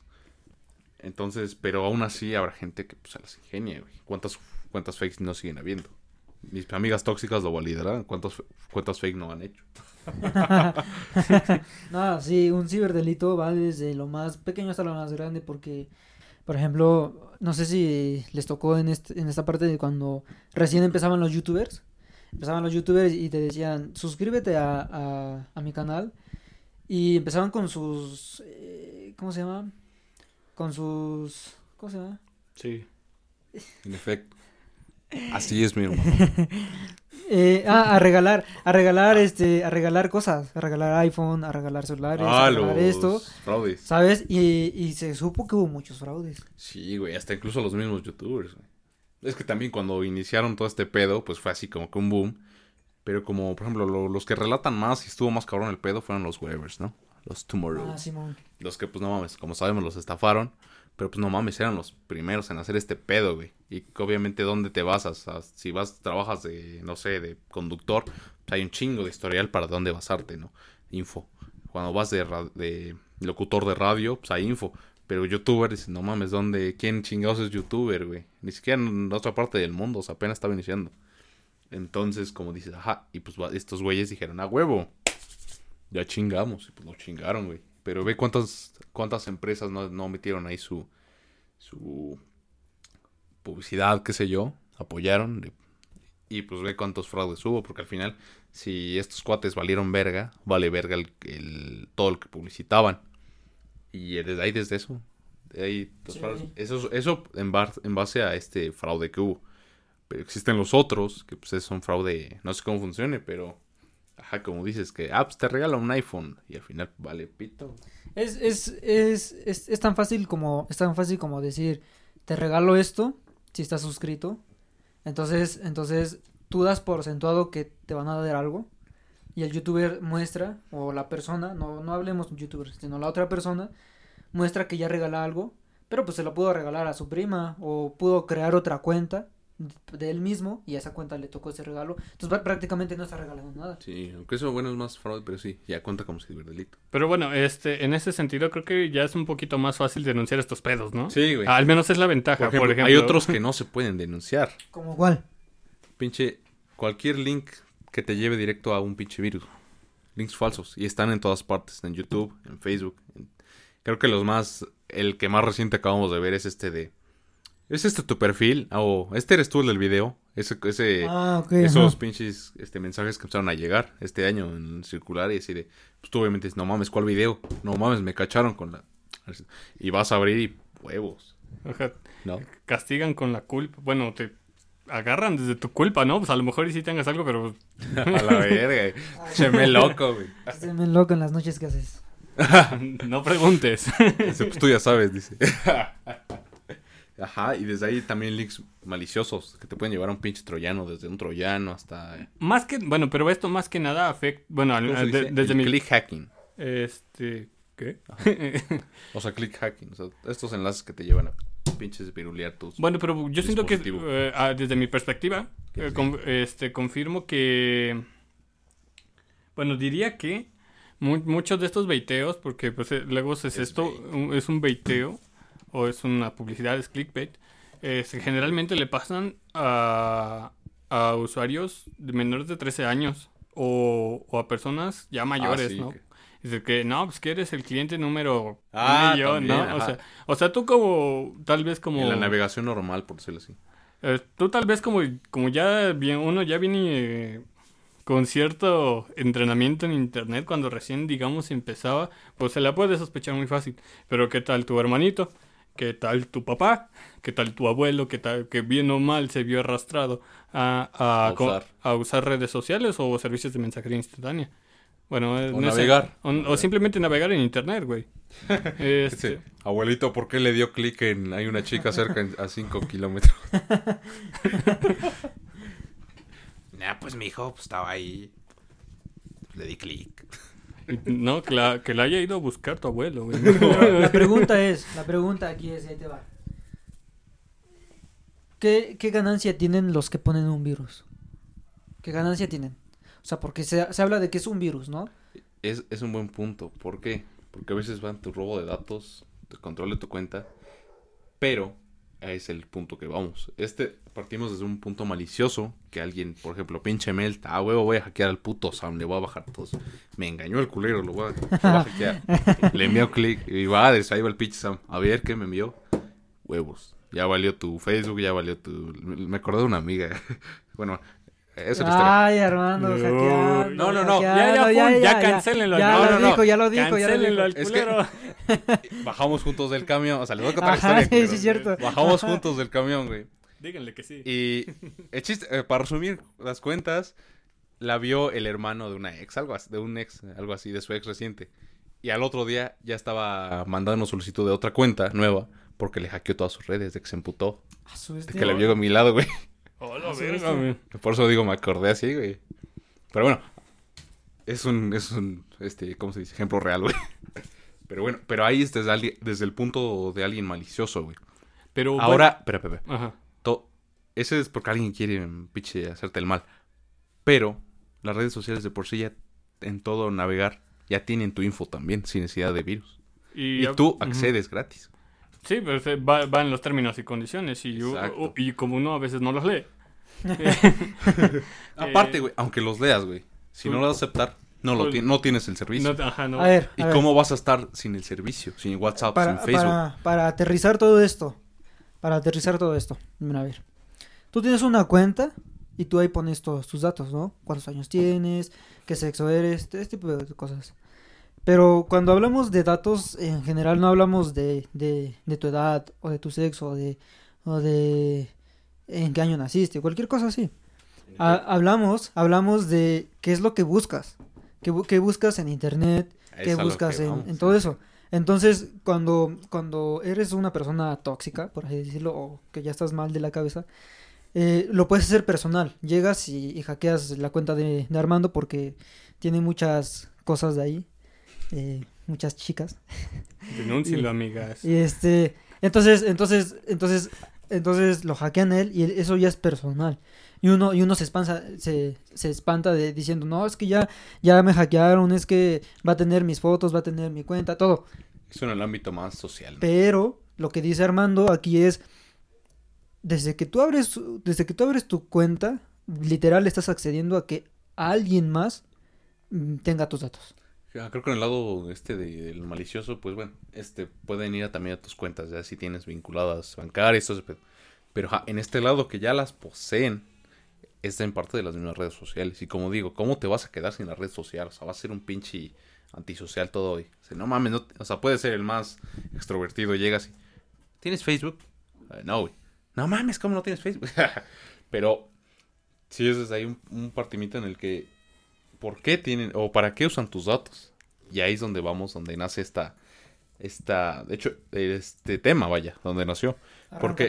Entonces, pero aún así habrá gente que pues, se las ingenia, güey. ¿Cuántas cuentas fakes no siguen habiendo? Mis amigas tóxicas lo validarán. ¿Cuántas cuentas fake no han hecho? [LAUGHS] No, sí, un ciberdelito va desde lo más pequeño hasta lo más grande porque, por ejemplo, no sé si les tocó en, este- en esta parte de cuando recién empezaban los youtubers. Empezaban los youtubers y te decían, suscríbete a, a, a mi canal. Y empezaban con sus... eh, ¿Cómo se llama? Con sus... ¿Cómo se llama? Sí. En efecto. Así es, mi hermano. [LAUGHS] Eh, ah, a regalar, a regalar, este, a regalar cosas, a regalar iPhone, a regalar celulares, a Ah, regalar los esto, fraudes. ¿sabes? Y, y se supo que hubo muchos fraudes. Sí, güey, hasta incluso los mismos youtubers, güey. Es que también cuando iniciaron todo este pedo, pues fue así como que un boom. Pero como, por ejemplo, lo- los que relatan más y estuvo más cabrón el pedo fueron los Webers, ¿no? Los Tomorrow. Ah, Simón. Los que, pues no mames, como sabemos, los estafaron Pero pues no mames, eran los primeros en hacer este pedo, güey. Y obviamente, ¿dónde te basas? O sea, si vas, trabajas de, no sé, de conductor, pues hay un chingo de historial para dónde basarte, ¿no? Info. Cuando vas de, de locutor de radio, pues hay info. Pero youtuber, dices, no mames, ¿dónde? ¿Quién chingados es youtuber, güey? Ni siquiera en otra parte del mundo, o sea, apenas estaba iniciando. Entonces, como dices, ajá, y pues estos güeyes dijeron, a huevo, ya chingamos, y pues lo chingaron, güey. Pero ve cuántas, cuántas empresas no, no metieron ahí su, su publicidad, qué sé yo, apoyaron. Y pues ve cuántos fraudes hubo, porque al final, si estos cuates valieron verga, vale verga el, el- todo lo que publicitaban. Y desde ahí, desde eso, de ahí, Sí. eso, eso en, bar- en base a este fraude que hubo. Pero existen los otros, que pues son fraude, no sé cómo funcione, pero... Ajá, como dices, que, ah, pues te regala un iPhone y al final vale pito. Es, es, es, es, es tan fácil como, es tan fácil como decir, te regalo esto si estás suscrito. Entonces, entonces tú das por acentuado que te van a dar algo. Y el youtuber muestra, o la persona, no, no hablemos youtuber, sino la otra persona, muestra que ya regala algo, pero pues se lo pudo regalar a su prima, o pudo crear otra cuenta de él mismo, y a esa cuenta le tocó ese regalo. Entonces prá- prácticamente no está regalando nada. Sí, aunque eso bueno es más fraude, pero sí, ya cuenta como ciberdelito. Pero bueno, este, en ese sentido creo que ya es un poquito más fácil denunciar estos pedos, ¿no? Sí, güey. Al menos es la ventaja, por, por ejemplo, ejemplo. hay otros que no se pueden denunciar. ¿Como cuál? Pinche, cualquier link que te lleve directo a un pinche virus. Links falsos. Y están en todas partes, en YouTube, en Facebook. en- Creo que los más, el que más reciente acabamos de ver es este de... ¿Es este tu perfil? O este eres tú el del video. Ese, ese, Ah, ok. esos ajá. pinches este, mensajes que empezaron a llegar este año en circular y así de, pues tú obviamente dices, no mames, ¿cuál video? No mames, me cacharon con la... Y vas a abrir y huevos, Ajá, ¿no? castigan con la culpa. Bueno, te agarran desde tu culpa, ¿no? Pues a lo mejor y sí tengas algo, pero [LAUGHS] a la verga, cheme loco, güey. Estoy bien loco en las noches que haces. [LAUGHS] no preguntes. Dice, pues tú ya sabes, dice. [LAUGHS] Ajá, y desde ahí también links maliciosos que te pueden llevar a un pinche troyano, desde un troyano hasta... más que, bueno, pero esto más que nada afecta, bueno, al- desde El mi... click hacking. Este, ¿qué? O sea, click hacking. O sea, estos enlaces que te llevan a pinches virulear tus... Bueno, pero yo siento que eh, ah, desde mi perspectiva, eh, con- este, confirmo que, bueno, diría que mu- muchos de estos beiteos, porque pues eh, luego es, Es esto, es un beiteo o es una publicidad, es clickbait, se- generalmente le pasan a, a usuarios de menores de 13 años o, o a personas ya mayores, Ah, sí, ¿no? que- Dice que no, pues que eres el cliente número Ah, millón, también, ¿no? O sea, o sea, tú como, tal vez como... En la navegación normal, por decirlo así. Eh, tú tal vez como, como ya bien, uno ya viene eh, con cierto entrenamiento en internet cuando recién digamos empezaba, pues se la puede sospechar muy fácil. Pero qué tal tu hermanito, qué tal tu papá, qué tal tu abuelo, qué tal que bien o mal se vio arrastrado a, a, usar. a usar redes sociales o servicios de mensajería instantánea. Bueno, O no sé, navegar. o, o simplemente navegar en internet, güey. [LAUGHS] Este, abuelito, ¿por qué le dio clic en... Hay una chica cerca en- a 5 kilómetros? [LAUGHS] nah, pues mi hijo pues, estaba ahí. Le di clic. No, que la, que la haya ido a buscar tu abuelo, güey. [LAUGHS] La pregunta es, la pregunta aquí es, ahí te va. ¿Qué, qué ganancia tienen los que ponen un virus? ¿Qué ganancia tienen? O sea, porque se, se habla de que es un virus, ¿no? Es, es un buen punto. ¿Por qué? Porque a veces van tu robo de datos, te control de tu cuenta, pero es el punto que vamos. Este, partimos desde un punto malicioso, que alguien, por ejemplo, pinche Melt, ah, huevo, voy a hackear al puto Sam, le voy a bajar todos. Me engañó el culero, lo voy a, lo voy a hackear. [LAUGHS] le envió clic y va, ahí va el pinche Sam. A ver, ¿qué me envió? Huevos. Ya valió tu Facebook, ya valió tu... Me acordé de una amiga. [LAUGHS] bueno, eso. Ay, Armando, hackeando, No, no, no. Ya, ya, fue, ya, cancélenlo. Ya, No, lo no, no. dijo, ya lo dijo, ya lo Cancélenlo al dijo. Es que- culero. [LAUGHS] Bajamos juntos del camión. O sea, les voy a contar la Ajá, historia. sí, es cierto. Bajamos juntos del camión, güey. Díganle que sí. Y el chiste, eh, para resumir las cuentas, la vio el hermano de una ex, algo así, de un ex, algo así, de su ex reciente. Y al otro día ya estaba mandando solicitud de otra cuenta nueva porque le hackeó todas sus redes, de que se emputó. A su De que la vio a mi lado, güey. Hola, verga. Por eso digo, me acordé así, güey. Pero bueno, es un, es un, este, ¿cómo se dice? Ejemplo real, güey. [LAUGHS] Pero bueno, pero ahí es desde, alguien- desde el punto de alguien malicioso, güey. Pero Ahora, espera, espera, ajá. To- ese es porque alguien quiere, pinche, hacerte el mal. Pero las redes sociales de por sí ya en todo navegar ya tienen tu info también, sin necesidad de virus. Y, tú accedes gratis. Sí, pero se- va, va en los términos y condiciones y, u- y como uno a veces no los lee. [LAUGHS] Aparte, Eh, güey, aunque los leas, güey. Si tú- no lo vas a aceptar, no, lo tú- ti- no tienes el servicio. No, ajá, no. A ver, ¿Y a ver, cómo vas a estar sin el servicio? Sin WhatsApp, para, sin Facebook. para, para aterrizar todo esto, para aterrizar todo esto, mira, a ver, tú tienes una cuenta y tú ahí pones todos tus datos, ¿no? ¿Cuántos años tienes? ¿Qué sexo eres? Este tipo de cosas. Pero cuando hablamos de datos, en general no hablamos de, de, de tu edad o de tu sexo o de, o de en qué año naciste, cualquier cosa así. Ha- hablamos, hablamos de qué es lo que buscas, qué, qué buscas en internet, qué buscas que en, todo eso. Entonces, cuando, cuando eres una persona tóxica, por así decirlo, o que ya estás mal de la cabeza, eh, lo puedes hacer personal. Llegas y, y hackeas la cuenta de, de Armando porque tiene muchas cosas de ahí, eh, muchas chicas. Denúncielo, [LAUGHS] Y- amigas. Y este, entonces, entonces, entonces, entonces lo hackean a él y eso ya es personal. Y uno, y uno se espanta, se, se espanta de diciendo, no, es que ya, ya me hackearon, es que va a tener mis fotos, va a tener mi cuenta, todo. Eso en el ámbito más social. ¿no? Pero lo que dice Armando aquí es, desde que tú abres, desde que tú abres tu cuenta, literal estás accediendo a que alguien más mm, tenga tus datos. Ah, Creo que en el lado este de- del malicioso, pues bueno, este pueden ir también a tus cuentas, ya si tienes vinculadas bancarias, todo ese pedo. Pero en este lado que ya las poseen, está en parte de las mismas redes sociales. Y como digo, ¿cómo te vas a quedar sin la red social? O sea, va a ser un pinche antisocial todo hoy. O sea, no mames, no, o sea, puede ser el más extrovertido, llegas y... ¿Tienes Facebook? "Eh, no, güey. No mames, ¿cómo no tienes Facebook? [LAUGHS] Pero sí es ahí un, un partimiento en el que ¿por qué tienen o para qué usan tus datos? Y ahí es donde vamos, donde nace esta, esta, de hecho, este tema, vaya, donde nació. Porque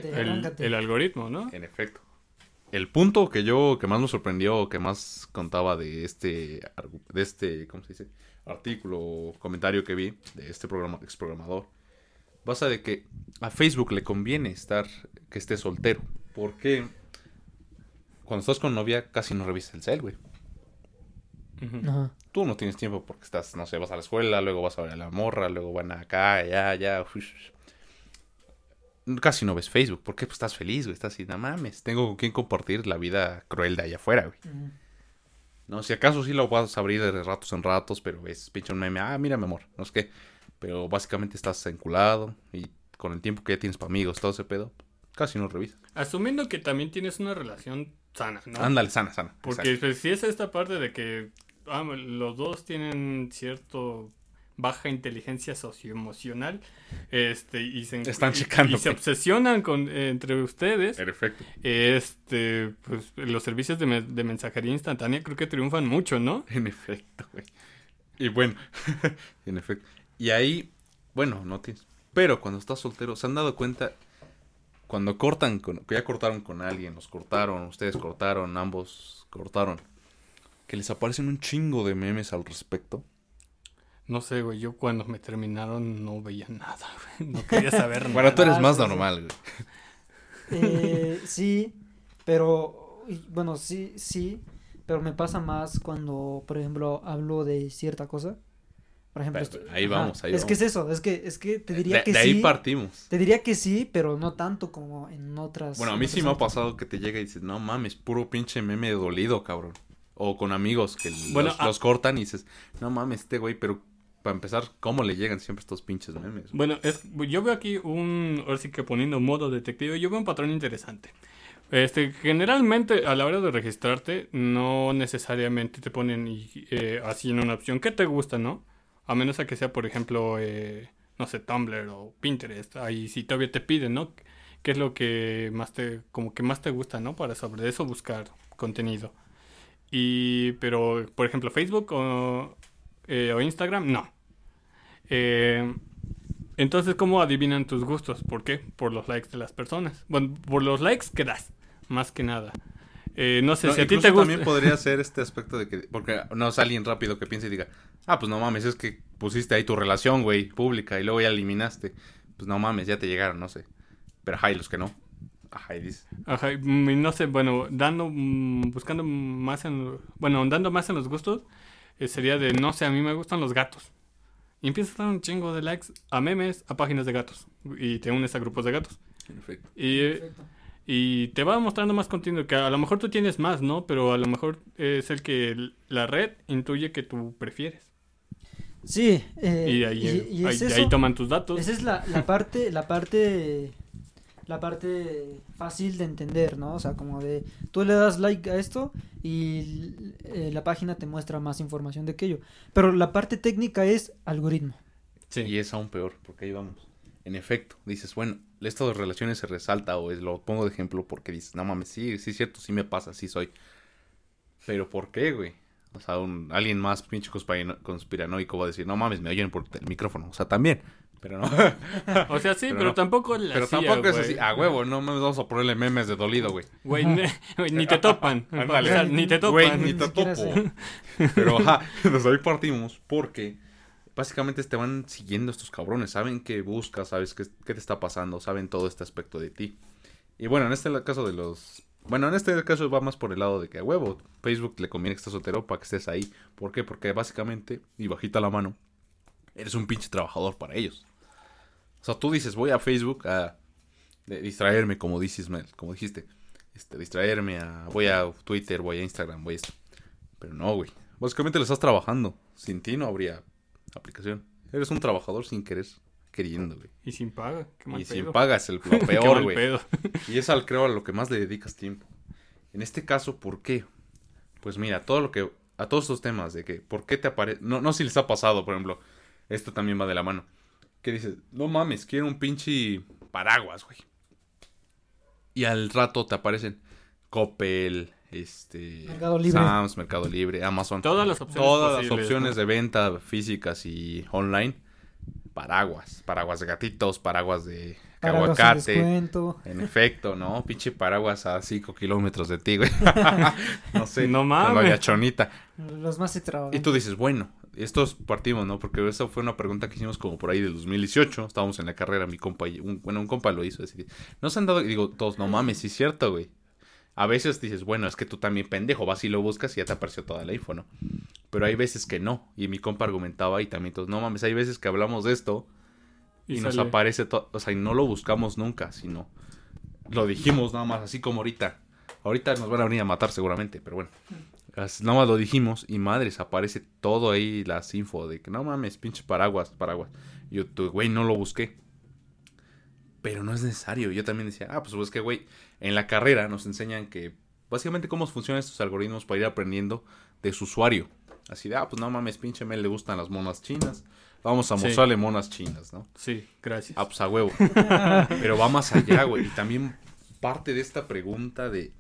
El, algoritmo, ¿no? En efecto. El punto que yo, que más me sorprendió, que más contaba de este, de este, ¿cómo se dice? Artículo o comentario que vi de este programa, exprogramador, basa de que a Facebook le conviene estar, que esté soltero. Porque cuando estás con novia casi no revisas el cel, güey. Ajá. tú no tienes tiempo porque estás, no sé, vas a la escuela, luego vas a ver a la morra, luego van acá, allá, allá. ush. Casi no ves Facebook, porque pues estás feliz, güey, estás así, no mames, tengo con quien compartir la vida cruel de allá afuera, güey. Ujú. No, si acaso sí lo vas a abrir de ratos en ratos, pero es pinche un meme, ah, mira mi amor, no sé qué. Pero básicamente estás enculado y con el tiempo que ya tienes para amigos, todo ese pedo, casi no revisas. Asumiendo que también tienes una relación sana, ¿no? Ándale, sana, sana. Porque pues, si es esta parte de que ah, los dos tienen cierto baja inteligencia socioemocional este y se Están y- checando, y se obsesionan con eh, entre ustedes Perfecto. este pues los servicios de, me- de mensajería instantánea creo que triunfan mucho no En efecto, güey. Y bueno, [LAUGHS] en efecto. Y ahí, bueno, no tienes. Pero cuando estás soltero, ¿se han dado cuenta? Cuando cortan, con, que ya cortaron con alguien, los cortaron, ustedes cortaron, ambos cortaron, que les aparecen un chingo de memes al respecto. no sé güey yo cuando me terminaron no veía nada [LAUGHS] güey. no quería saber nada [LAUGHS] Bueno, tú eres más normal, güey. Eh, sí, pero bueno, sí, sí, pero me pasa más cuando, por ejemplo, hablo de cierta cosa. Por ejemplo, Pero, esto- ahí vamos, ahí es que es eso, es que es que te diría de, que de sí. ahí partimos. Te diría que sí, pero no tanto como en otras. Bueno, a mí sí me ha pasado que te llega y dices, no mames, puro pinche meme dolido, cabrón. O con amigos que Bueno, los, ah- los cortan y dices, no mames, este güey, pero para empezar, ¿cómo le llegan siempre estos pinches memes? Bueno, es, yo veo aquí un, ahora sí que poniendo modo detective, yo veo un patrón interesante. Este, generalmente a la hora de registrarte, no necesariamente te ponen eh, así en una opción que te gusta, ¿no? A menos a que sea, por ejemplo, eh, no sé, Tumblr o Pinterest. Ahí sí todavía te piden, ¿no? ¿Qué es lo que más te, como que más te gusta, ¿no? Para sobre eso buscar contenido. Y, pero, por ejemplo, Facebook o, eh, o Instagram, no. Eh, entonces, ¿cómo adivinan tus gustos? ¿Por qué? Por los likes de las personas. Bueno, por los likes que das, más que nada. Eh, no sé, No, si a ti te gusta... también podría [LAUGHS] ser este aspecto de que, porque no es alguien rápido que piense y diga, ah, pues no mames, es que pusiste ahí tu relación, güey, pública y luego ya eliminaste. Pues no mames, ya te llegaron, no sé. Pero hay los que no. Ajá, y dice. Ajá, y no sé, bueno, dando, mm, buscando más en, bueno, andando más en los gustos, eh, sería de, no sé, a mí me gustan los gatos. Y empiezas a dar un chingo de likes a memes, a páginas de gatos. Y te unes a grupos de gatos. En efecto. Y, eh, Perfecto. y te va mostrando más contenido, que a lo mejor tú tienes más, ¿no? Pero a lo mejor es el que la red intuye que tú prefieres. Sí, eh, y ahí, y- y ahí, es ahí eso. toman tus datos. Esa es la, la parte, la parte, la parte fácil de entender, ¿no? O sea, como de, tú le das like a esto y eh, la página te muestra más información de aquello. Pero la parte técnica es algoritmo. Sí. Y es aún peor, porque ahí vamos. En efecto, dices, bueno, esto de relaciones se resalta o es, lo pongo de ejemplo porque dices, no mames, sí, sí es cierto, sí me pasa, sí soy. Pero ¿por qué, güey? O sea, un, alguien más pinche conspirano- conspiranoico va a decir, no mames, me oyen por el micrófono. O sea, también. Pero no. [LAUGHS] O sea, sí, Pero pero, no. tampoco la Pero CIA, tampoco es así, a huevo, no mames, vamos a ponerle memes de dolido, güey. Güey, [LAUGHS] ni, te topan. [LAUGHS] Ándale. O sea, ni te topan. Güey, ni Ni te topo. Pero ajá, desde ahí partimos porque básicamente te van siguiendo estos cabrones. Saben qué buscas, sabes qué, qué te está pasando, saben todo este aspecto de ti. Y bueno, en este caso de los... Bueno, en este caso va más por el lado de que a huevo, Facebook le conviene que estés soltero para que estés ahí. ¿Por qué? Porque básicamente, y bajita la mano, eres un pinche trabajador para ellos. O sea, tú dices, voy a Facebook a distraerme, como dices, como dijiste. Este, distraerme, a, voy a Twitter, voy a Instagram, voy a esto. Pero no, güey. Básicamente lo estás trabajando. Sin ti no habría aplicación. Eres un trabajador sin querer, queriendo, güey. Y sin paga. Qué mal Y sin pedo. pagas el, [LAUGHS] lo peor, güey. Y es al creo a lo que más le dedicas tiempo. En este caso, ¿por qué? Pues mira, todo lo que a todos estos temas de que por qué te aparece, no no si les ha pasado, por ejemplo, esto también va de la mano. Que dices, "No mames, quiero un pinche paraguas, güey." Y al rato te aparecen Coppel, este, Mercado Libre. Sam's, Mercado Libre, Amazon. Todas las opciones Todas las opciones ¿no? de venta físicas y online. Paraguas, paraguas de gatitos, paraguas de Paraguas aguacate. En efecto, ¿no? Pinche paraguas a 5 kilómetros de ti, güey. [LAUGHS] no sé. No con mames. la viachonita. Los más extravagantes. Y tú dices, bueno, estos partimos, ¿no? Porque esa fue una pregunta que hicimos como por ahí del 2018. Estábamos en la carrera, mi compa, y un, bueno, un compa lo hizo. Decir, no se han dado, y digo, todos, no mames, sí es cierto, güey. A veces dices, bueno, es que tú también pendejo, vas y lo buscas y ya te apareció toda la info, ¿no? Pero hay veces que no. Y mi compa argumentaba y también todos, no mames, hay veces que hablamos de esto y, nos aparece todo, o sea, y no lo buscamos nunca, sino lo dijimos nada más, así como ahorita. Ahorita nos van a venir a matar seguramente, pero bueno. Nada más lo dijimos y madres, aparece todo ahí las info de que no mames, pinche paraguas, paraguas. Yo, güey, no lo busqué. Pero no es necesario. Yo también decía, ah, pues es que, güey, en la carrera nos enseñan que básicamente cómo funcionan estos algoritmos para ir aprendiendo de su usuario. Así de, ah, pues no mames, pinche Mel le gustan las monas chinas. Vamos a Sí. mostrarle monas chinas, ¿no? Sí, gracias. Ah, pues a huevo. [LAUGHS] Pero va más allá, güey. Y también parte de esta pregunta de...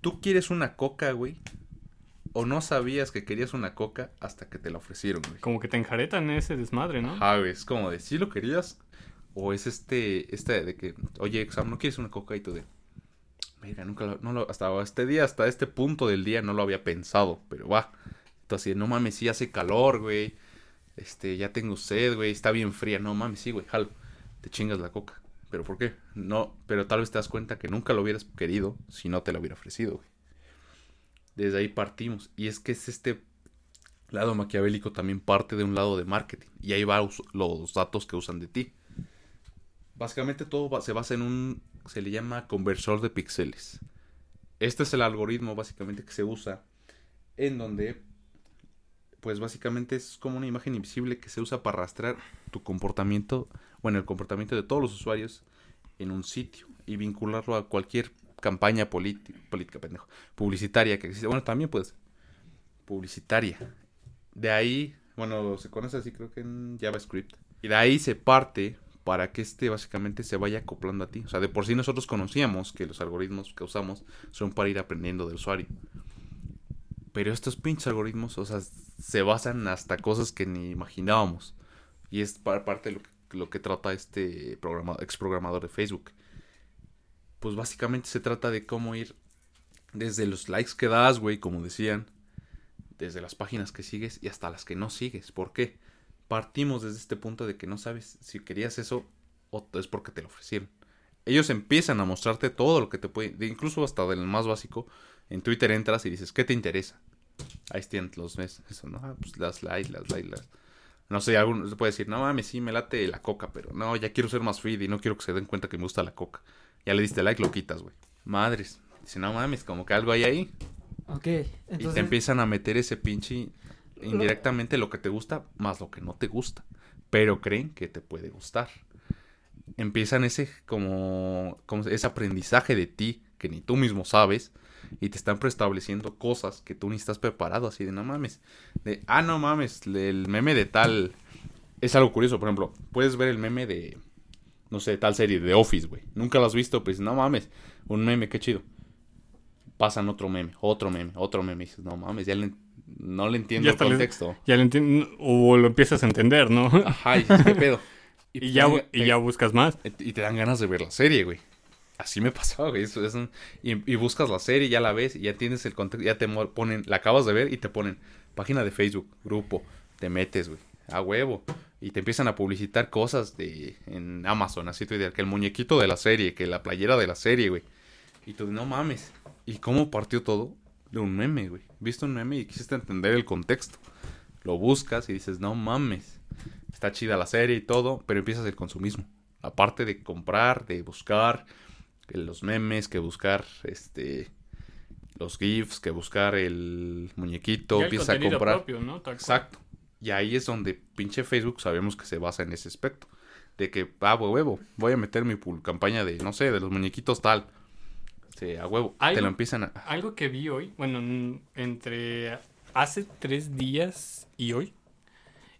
¿Tú quieres una coca, güey? ¿O no sabías que querías una coca hasta que te la ofrecieron, güey? Como que te enjaretan ese desmadre, ¿no? Ajá, güey. Es como de, ¿sí lo querías? O es este, este de que, oye, Sam, ¿no quieres una coca? Y tú de, mira, nunca lo, no lo, hasta este día, hasta este punto del día no lo había pensado, pero va. Entonces, no mames, sí hace calor, güey. Este, ya tengo sed, güey, está bien fría. No mames, sí, güey, jalo. Te chingas la coca. ¿Pero por qué? No, pero tal vez te das cuenta que nunca lo hubieras querido si no te lo hubiera ofrecido, güey. Desde ahí partimos. Y es que es este lado maquiavélico también parte de un lado de marketing. Y ahí va los datos que usan de ti. Básicamente todo se basa en un, se le llama conversor de píxeles. Este es el algoritmo básicamente que se usa en donde, pues básicamente es como una imagen invisible que se usa para rastrear tu comportamiento, bueno, el comportamiento de todos los usuarios en un sitio y vincularlo a cualquier campaña política, pendejo, publicitaria que existe. Bueno, también puede ser publicitaria. De ahí, bueno, se conoce así creo que en JavaScript. Y de ahí se parte para que este básicamente se vaya acoplando a ti. O sea, de por sí nosotros conocíamos que los algoritmos que usamos son para ir aprendiendo del usuario. Pero estos pinches algoritmos, o sea, se basan hasta cosas que ni imaginábamos. Y es par- parte de lo que, lo que trata este programa, ex programador de Facebook. Pues básicamente se trata de cómo ir Desde los likes que das, güey, como decían. Desde las páginas que sigues y hasta las que no sigues. ¿Por qué? Partimos desde este punto de que no sabes si querías eso o es porque te lo ofrecieron. Ellos empiezan a mostrarte todo lo que te puede, de- incluso hasta del más básico. En Twitter entras y dices, ¿qué te interesa? Ahí están los meses. Eso, ¿no? Ah, pues las likes, las likes, las... No sé, alguno se puede decir, no mames, sí, me late la coca, pero no, ya quiero ser más fit y no quiero que se den cuenta que me gusta la coca. Ya le diste like, lo quitas, güey. Madres. Dice, no mames, como que algo hay ahí. Ok, y entonces... te empiezan a meter ese pinche indirectamente lo que te gusta más lo que no te gusta. Pero creen que te puede gustar. Empiezan ese como, como ese aprendizaje de ti que ni tú mismo sabes. Y te están preestableciendo cosas que tú ni estás preparado. Así de no mames. De, ah, no mames. El meme de tal. Es algo curioso. Por ejemplo, puedes ver el meme de. No sé, tal serie de Office, güey. Nunca lo has visto. Pues no mames. Un meme, qué chido pasan otro meme, otro meme, otro meme. Dices, no mames, ya le- no le entiendo Ya el le- contexto. Ya lo entiendo, o lo empiezas a entender, ¿no? Ajá, y dices, ¿qué pedo? [LAUGHS] Y, ya, te- y ya buscas más. y te dan ganas de ver la serie, güey. Así me [LAUGHS] pasaba, güey. Eso es un- y, y buscas la serie, ya la ves, y ya tienes el contexto, ya te ponen, la acabas de ver y te ponen página de Facebook, grupo, te metes, güey, a huevo. Y te empiezan a publicitar cosas de en Amazon, así tu idea, que el muñequito de la serie, que la playera de la serie, güey. Y tú, no mames. ¿Y cómo partió todo? De un meme, güey. Viste un meme y quisiste entender el contexto. Lo buscas y dices, no mames. Está chida la serie y todo, pero empiezas el consumismo. Aparte de comprar, de buscar los memes, que buscar este los GIFs, que buscar el muñequito, el empiezas a comprar. propio, ¿no? Exacto. Y ahí es donde pinche Facebook sabemos que se basa en ese aspecto. De que, ah, huevo, voy a meter mi campaña de, no sé, de los muñequitos tal. Sí, a huevo. Te lo empiezan a... Algo que vi hoy, bueno, entre hace tres días y hoy,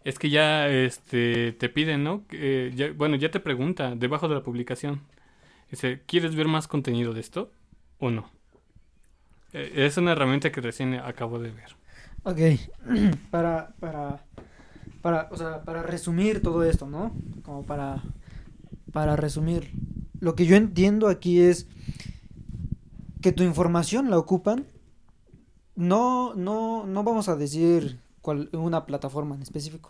es que ya este, te piden, ¿no? Eh, ya- bueno, ya te pregunta debajo de la publicación. Dice, ¿quieres ver más contenido de esto o no? Eh, Es una herramienta que recién acabo de ver. Ok, [CLEARS THROAT] para, para, para, o sea, para resumir todo esto, ¿no? Como para, para resumir. Lo que yo entiendo aquí es que tu información la ocupan. No, no, no vamos a decir cuál, una plataforma en específico.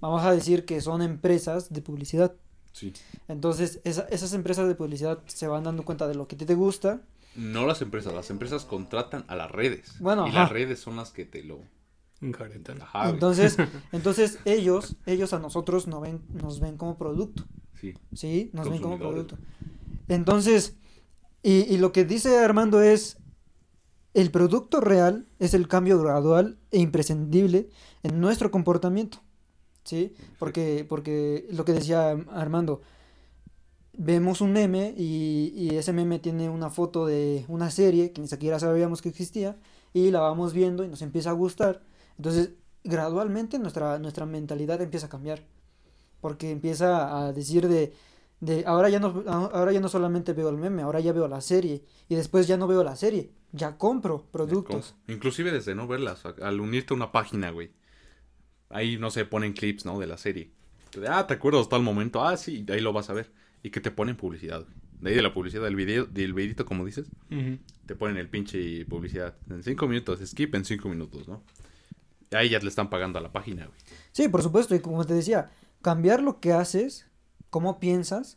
Vamos a decir que son empresas de publicidad. Sí. Entonces, esa- esas empresas de publicidad se van dando cuenta de lo que te gusta. No las empresas, las empresas contratan a las redes. Bueno, y ajá. las redes son las que te lo... Güey. Entonces, [LAUGHS] entonces ellos, ellos a nosotros no ven, nos ven como producto. Sí. Sí, nos ven como producto. Entonces, y, lo que dice Armando es, el producto real es el cambio gradual e imprescindible en nuestro comportamiento. ¿Sí? Porque, porque lo que decía Armando, vemos un meme y, y ese meme tiene una foto de una serie que ni siquiera sabíamos que existía y la vamos viendo y nos empieza a gustar. Entonces, gradualmente nuestra, nuestra mentalidad empieza a cambiar. Porque empieza a decir de, de ahora ya no ahora ya no solamente veo el meme, ahora ya veo la serie y después ya no veo la serie, ya compro productos. Com- Inclusive desde no verlas, al unirte a una página, güey. Ahí, no sé, ponen clips, ¿no? De la serie. De, ah, ¿te acuerdas tal momento? Ah, sí, ahí lo vas a ver. Y que te ponen publicidad, güey. De ahí de la publicidad del video, del videito, como dices, te ponen el pinche publicidad. En cinco minutos, skip en cinco minutos, ¿no? Ahí ya le están pagando a la página, güey. Sí, por supuesto, y como te decía, cambiar lo que haces, cómo piensas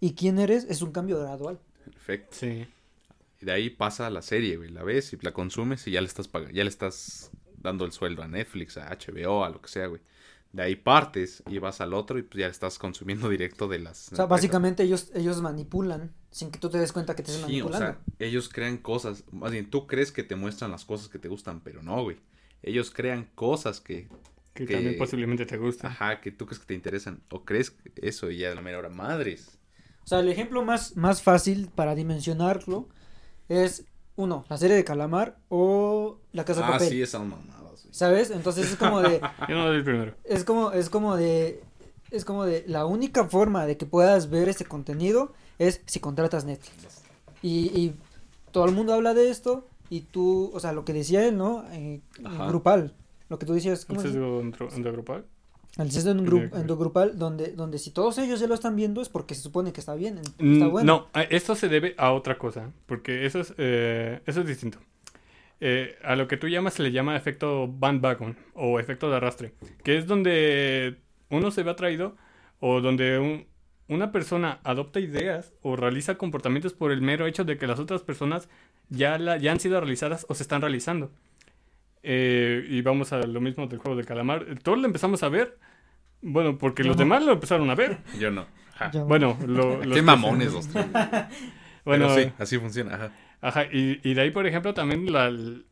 y quién eres es un cambio gradual. Perfecto. Sí. Y de ahí pasa la serie, güey. La ves y la consumes y ya le estás pagando, ya le estás dando el sueldo a Netflix, a HBO, a lo que sea, güey. De ahí partes y vas al otro y pues ya estás consumiendo directo de las. O sea, básicamente ellos ellos manipulan sin que tú te des cuenta que te están Sí, o manipulando. sea, ellos crean cosas. Más bien, tú crees que te muestran las cosas que te gustan, pero no, güey. Ellos crean cosas que. Que, Que- también posiblemente te gusta. Ajá, que tú crees que te interesan. O crees eso y ya de la mera hora, madres. O sea, el ejemplo más, más fácil para dimensionarlo es, uno, la serie de Calamar o La Casa de Ah, Papel. sí, esas mamadas, güey. ¿Sabes? Entonces es como de, [LAUGHS] Yo no doy el primero. es como, es como de, es como de, la única forma de que puedas ver ese contenido es si contratas Netflix. Y, y todo el mundo habla de esto y tú, o sea, lo que decía él, ¿no? Eh, grupal. Lo que tú decías, ¿Un ¿cómo es? sesgo endogrupal? El sesgo en, grupo, en grupal, donde, donde si todos ellos ya lo están viendo es porque se supone que está bien, está Mm, bueno. No, esto se debe a otra cosa, porque eso es, eh, eso es distinto. Eh, a lo que tú llamas se le llama efecto bandwagon o efecto de arrastre, que es donde uno se ve atraído o donde un- una persona adopta ideas o realiza comportamientos por el mero hecho de que las otras personas ya, la, ya han sido realizadas o se están realizando. Eh, y vamos a lo mismo del juego del calamar. Todos lo empezamos a ver, bueno, porque Yo los no. demás lo empezaron a ver. Yo no. Ajá. Bueno, lo, [LAUGHS] los Qué que- mamones los tres. [LAUGHS] Bueno, Pero sí, así funciona. Ajá. Ajá, y, y de ahí, por ejemplo, también la, el-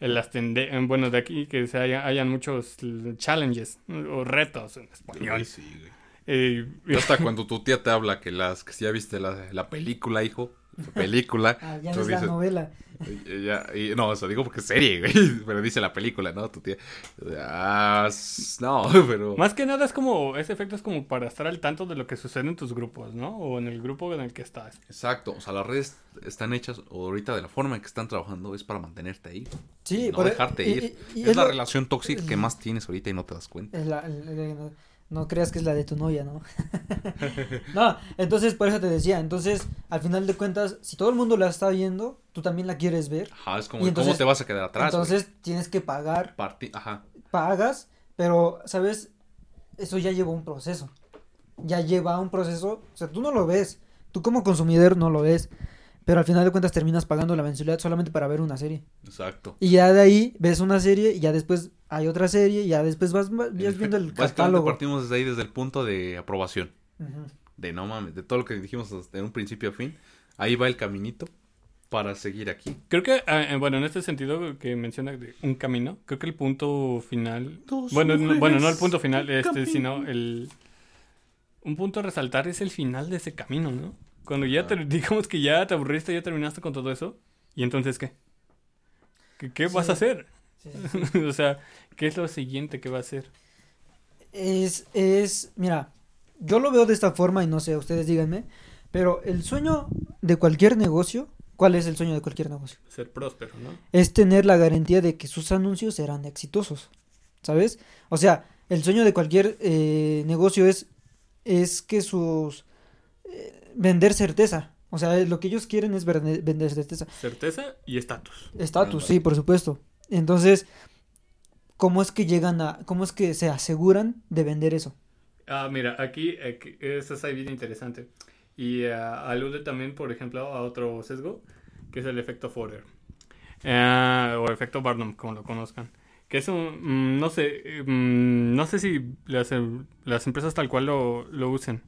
las tende- eh, bueno, de aquí que se haya, hayan muchos challenges o retos en español. Ay, sí, güey. Eh, Y hasta [LAUGHS] cuando tu tía te habla que las que si ya viste la, la película, hijo, la película, Ah, ya no es la dices, novela. Ya- y- no, eso digo porque es serie, güey, [LAUGHS] pero dice la película, ¿no? Tu tía, ah, no, [LAUGHS] pero más que nada es como, ese efecto es como para estar al tanto de lo que sucede en tus grupos, ¿no? O en el grupo en el que estás. exacto, o sea, las redes están hechas o ahorita de la forma en que están trabajando es para mantenerte ahí, Sí, no por- dejarte y- ir. y- y es, la lo- relación tóxica que más tienes ahorita y no te das cuenta. es la- no, creas que es la de tu novia, ¿no? [LAUGHS] no, entonces por eso te decía, entonces al final de cuentas, si todo el mundo la está viendo, tú también la quieres ver, Ajá, es como Y entonces- cómo te vas a quedar atrás. entonces tienes que pagar, Parti- ajá, pagas, pero, ¿sabes? Eso ya lleva un proceso, ya lleva un proceso, o sea, tú no lo ves, tú como consumidor no lo ves, pero al final de cuentas terminas pagando la mensualidad solamente para ver una serie. exacto. Y ya de ahí ves una serie y ya después hay otra serie y ya después vas, vas En viendo el catálogo. partimos desde ahí, desde el punto de aprobación. De no mames, de todo lo que dijimos de un principio a fin. Ahí va el caminito para seguir aquí. Creo que, ah, eh, bueno, en este sentido que menciona de un camino, creo que el punto final, Dos bueno, no, bueno, no el punto final, este, camino. sino el, un punto a resaltar es el final de ese camino, ¿no? Cuando ya te, Ah. [LAUGHS] digamos que ya te aburriste, ya terminaste con todo eso, y entonces, ¿qué? ¿Qué, qué vas a hacer? Sí, sí, [LAUGHS] sí. o sea, ¿qué es lo siguiente que va a hacer? Es, es, mira, yo lo veo de esta forma y no sé, ustedes díganme, pero el sueño de cualquier negocio, ¿cuál es el sueño de cualquier negocio? Ser próspero, ¿no? Es tener la garantía de que sus anuncios serán exitosos, ¿sabes? O sea, el sueño de cualquier eh, negocio es, es que sus... eh, vender certeza. O sea, lo que ellos quieren es vender certeza. Certeza y estatus. Estatus, sí, por supuesto. Entonces, ¿cómo es que llegan a, cómo es que se aseguran de vender eso? Ah, mira, aquí, aquí eso es ahí bien interesante. Y ah, alude también, por ejemplo, a otro sesgo, que es el efecto Forer. Ah, o efecto Barnum, como lo conozcan. Que es un, mm, no sé, mm, no sé si las, las empresas tal cual lo, lo usen.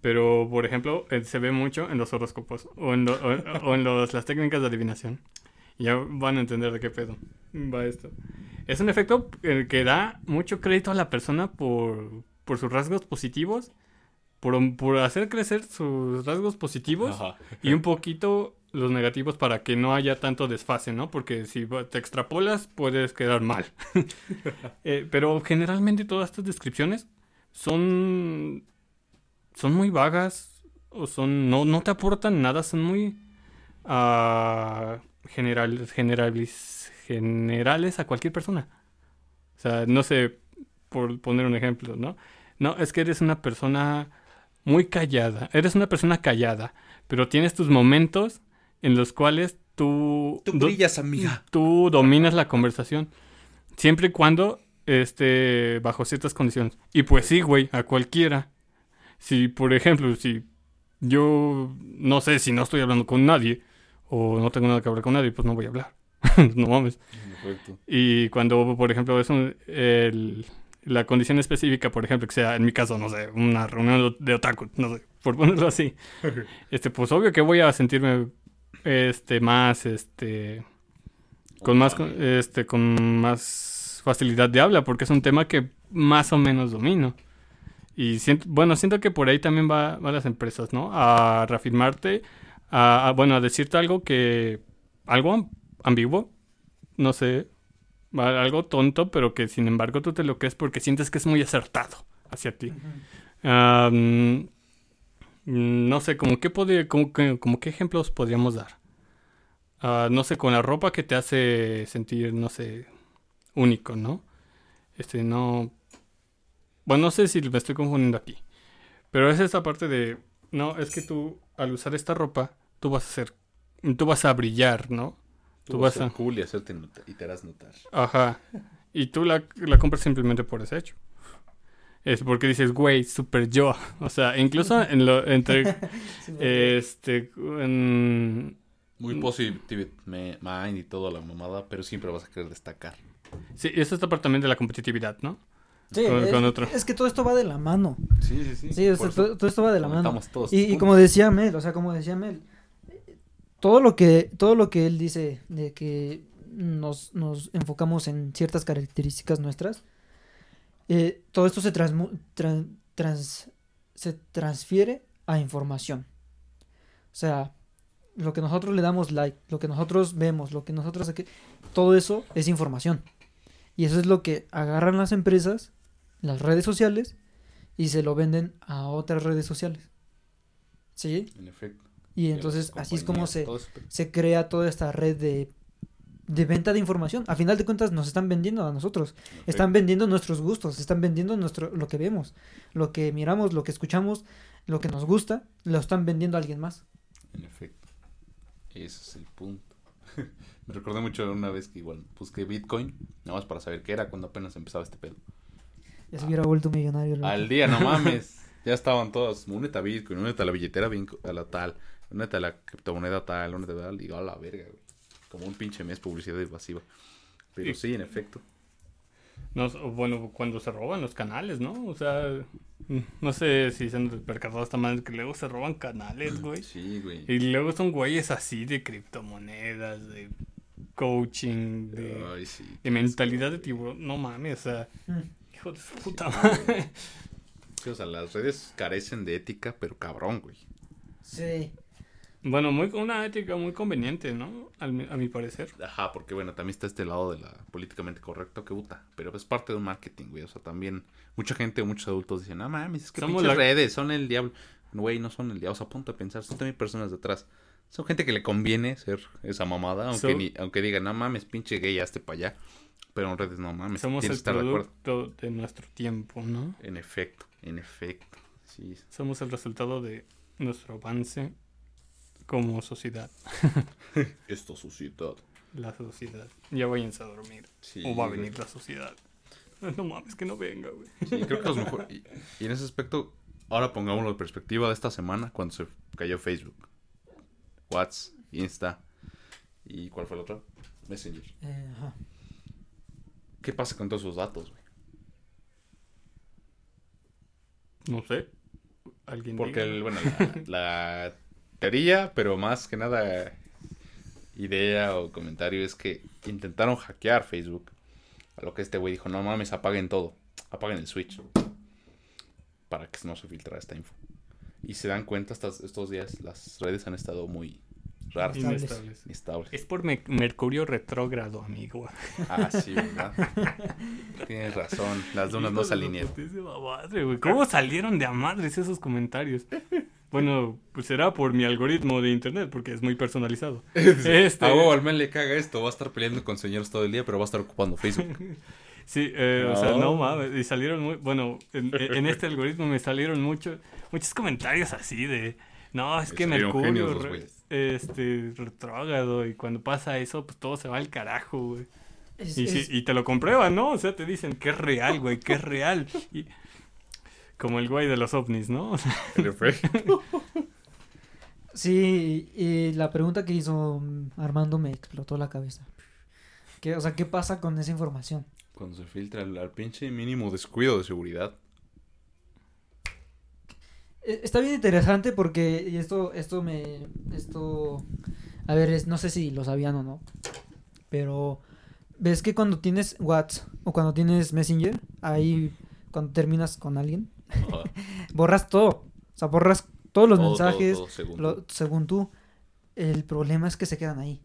Pero, por ejemplo, eh, se ve mucho en los horóscopos o en, lo- o- o en los- las técnicas de adivinación. Ya van a entender de qué pedo va esto. Es un efecto eh, que da mucho crédito a la persona por, por sus rasgos positivos, por, por hacer crecer sus rasgos positivos Ajá. y un poquito los negativos para que no haya tanto desfase, ¿no? Porque si te extrapolas puedes quedar mal. [LAUGHS] Eh, pero generalmente todas estas descripciones son son muy vagas o son no, no te aportan nada, son muy ah, general, generales, generales a cualquier persona. O sea, no sé, por poner un ejemplo, ¿no? No, es que eres una persona muy callada, eres una persona callada, pero tienes tus momentos en los cuales tú... Tú brillas, amiga. tú dominas la conversación. Siempre y cuando esté bajo ciertas condiciones. Y pues sí, güey, a cualquiera. Si, por ejemplo, si yo no sé si no estoy hablando con nadie o no tengo nada que hablar con nadie, pues no voy a hablar. [LAUGHS] no mames. Perfecto. Y cuando, por ejemplo, es un- el- la condición específica, por ejemplo, que sea, en mi caso, no sé, una reunión de otaku, no sé, por ponerlo así, [LAUGHS] este, pues obvio que voy a sentirme, este, más, este, con más, este, con más facilidad de habla, porque es un tema que más o menos domino. Y siento, bueno, siento que por ahí también va, van las empresas, ¿no? A reafirmarte, a, a, bueno, a decirte algo que, algo am- ambiguo, no sé, algo tonto, pero que sin embargo tú te lo crees porque sientes que es muy acertado hacia ti. No sé, como qué, podría- como, como qué ejemplos podríamos dar. Ah, no sé, con la ropa que te hace sentir, no sé, único, ¿no? Este, no... Bueno, no sé si me estoy confundiendo aquí. Pero es esta parte de. No, es que tú, al usar esta ropa, tú vas a ser. Tú vas a brillar, ¿no? Tú, Tú vas vas a ser cool y, hacerte notar- y te harás notar. Ajá. Y tú la, la compras simplemente por ese hecho. Es porque dices, güey, super yo. O sea, incluso en lo, entre. [LAUGHS] Sí, este. en- Muy positive mind y toda la mamada, pero siempre vas a querer destacar. sí, es esta parte también de la competitividad, ¿no? Sí, con- es, con otro. es que todo esto va de la mano. Sí, sí, sí. Sí, o sea, Por eso todo, todo esto va de la mano. todos Y, como decía Mel, o sea, como decía Mel, todo lo que, todo lo que él dice de que nos, nos enfocamos en ciertas características nuestras, eh, todo esto se, transmu- tran- trans- se transfiere a información. O sea, lo que nosotros le damos like, lo que nosotros vemos, lo que nosotros... aquí- Todo eso es información. Y eso es lo que agarran las empresas, las redes sociales, y se lo venden a otras redes sociales. ¿Sí? En efecto. Y entonces así es como se, se crea toda esta red de, de venta de información. A final de cuentas nos están vendiendo a nosotros. Están vendiendo nuestros gustos, están vendiendo nuestro, lo que vemos, lo que miramos, lo que escuchamos, lo que nos gusta, lo están vendiendo a alguien más. En efecto. Ese es el punto. [LAUGHS] Me recordé mucho una vez que igual busqué Bitcoin, nada más para saber qué era cuando apenas empezaba este pedo. Ya se hubiera vuelto millonario. Al día, no [LAUGHS] mames. Ya estaban todos, únete a Bitcoin, únete a la billetera a la tal, únete a la criptomoneda tal, únete a tal, digo, a la verga, güey. Como un pinche mes publicidad invasiva. Pero sí, en efecto. No, bueno, cuando se roban los canales, ¿no? O sea, mm, no sé si se han percatado esta madre que luego se roban canales, [CLEARS THROAT] güey. Sí, güey. Y luego son güeyes así de criptomonedas, de coaching, de, Ay, sí. de mentalidad de tiburón. No mames, o sea, Mm. Hijo de su puta Sí, madre. Sí, o sea, las redes carecen de ética, pero cabrón, güey. Sí. Bueno, muy, una ética muy conveniente, ¿no? Al a mi parecer. Ajá, porque bueno, también está este lado de la políticamente correcto que puta. Pero es parte de un marketing, güey. O sea, también mucha gente, muchos adultos dicen, no mames, es que Somos pinches la- redes son el diablo. Güey, no son el diablo. O sea, a punto de pensar, son también personas detrás. Son gente que le conviene ser esa mamada, aunque, So- ni, aunque digan, no mames, pinche gay, hazte para allá. Pero en redes, no mames, Somos el estar producto de nuestro tiempo, ¿no? En efecto, en efecto. Sí, Somos el resultado de nuestro avance como sociedad. [LAUGHS] esto sociedad. La sociedad. Ya váyanse a dormir. Sí, o va a venir la sociedad. No mames, que no venga, güey. Sí, creo que los mejor. Y, y en ese aspecto, ahora pongámoslo de perspectiva de esta semana cuando se cayó Facebook, WhatsApp, Insta y ¿cuál fue el otro? Messenger. Eh, ajá. ¿Qué pasa con todos esos datos, güey? No sé. Alguien Porque, el, bueno, la, [LAUGHS] la teoría, pero más que nada idea o comentario es que intentaron hackear Facebook. A lo que este güey dijo, no mames, apaguen todo. Apaguen el switch. Para que no se filtrara esta info. Y se dan cuenta estos días, las redes han estado muy raras, Inestables. Es por me- Mercurio retrógrado, amigo. Ah, sí, ¿verdad? Tienes razón, las dunas no se güey. ¿Cómo salieron de a madres esos comentarios? Bueno, pues será por mi algoritmo de internet, porque es muy personalizado. [LAUGHS] Este- A huevo, al men le caga esto, va a estar peleando con señores todo el día, pero va a estar ocupando Facebook. [LAUGHS] Sí, eh, o sea, no mames. Y salieron muy. Bueno, en, en este algoritmo me salieron mucho, muchos comentarios así de. No, es que Salieron Mercurio. genios re-. Este, retrógrado. Y cuando pasa eso, pues todo se va al carajo, güey. Es- Y, te lo comprueban, ¿no? O sea, te dicen que es real, güey, que es real. Y, como el güey de los ovnis, ¿no? [LAUGHS] Sí, y la pregunta que hizo Armando me explotó la cabeza. ¿Qué, o sea, ¿qué pasa con esa información? Cuando se filtra al, al pinche mínimo descuido de seguridad. Eh, Está bien interesante porque y esto, esto me, esto, a ver, es- no sé si lo sabían o no, pero ves que cuando tienes WhatsApp o cuando tienes Messenger, ahí cuando terminas con alguien, [LAUGHS] borras todo, o sea, borras todos los Todo, mensajes, todo, todo, según lo- tú. según tú. El problema es que se quedan ahí.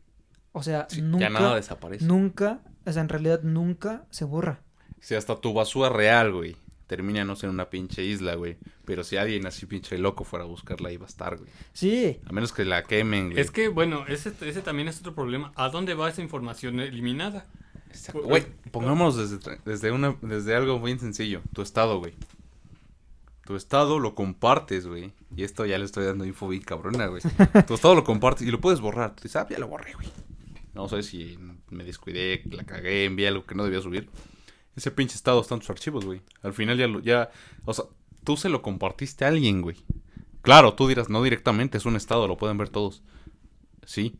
O sea, Sí, nunca, ya nada desaparece. nunca, o sea, en realidad nunca se borra. Si hasta tu basura real, güey, termina no ser una pinche isla, güey. Pero si alguien así pinche loco fuera a buscarla, ahí va a estar, güey. Sí, A menos que la quemen, güey. Es que, bueno, ese, ese también es otro problema. ¿A dónde va esa información eliminada? Exacto. Güey, pongámonos desde, desde, una, desde algo muy sencillo. Tu estado, güey. Tu estado lo compartes, güey. Y esto ya le estoy dando info bien cabrona, güey. [LAUGHS] tu estado lo compartes y lo puedes borrar. Tú dices, ah, ya lo borré, güey. No sé si me descuidé, la cagué, envié algo que no debía subir. Ese pinche estado está en tus archivos, güey. Al final ya lo, ya, o sea, tú se lo compartiste a alguien, güey. Claro, tú dirás, no directamente, es un estado, lo pueden ver todos. Sí,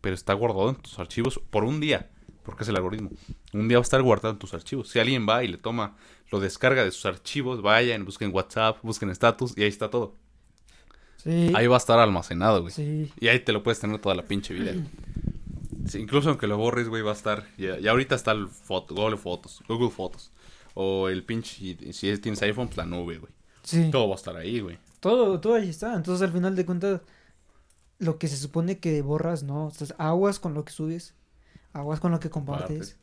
pero está guardado en tus archivos por un día, porque es el algoritmo. Un día va a estar guardado en tus archivos. Si alguien va y le toma, lo descarga de sus archivos, vayan, busquen WhatsApp, busquen status y ahí está todo. Sí. Ahí va a estar almacenado, güey. Sí. Y ahí te lo puedes tener toda la pinche vida. Sí, incluso aunque lo borres, güey, va a estar. Ya, ya ahorita está el foto, Google Fotos, Google Fotos. O el pinche. Si es- tienes iPhone, pues la nube, güey. Sí. Todo va a estar ahí, güey. Todo, todo ahí está. Entonces, al final de cuentas, lo que se supone que borras, no. Entonces, aguas con lo que subes, aguas con lo que compartes.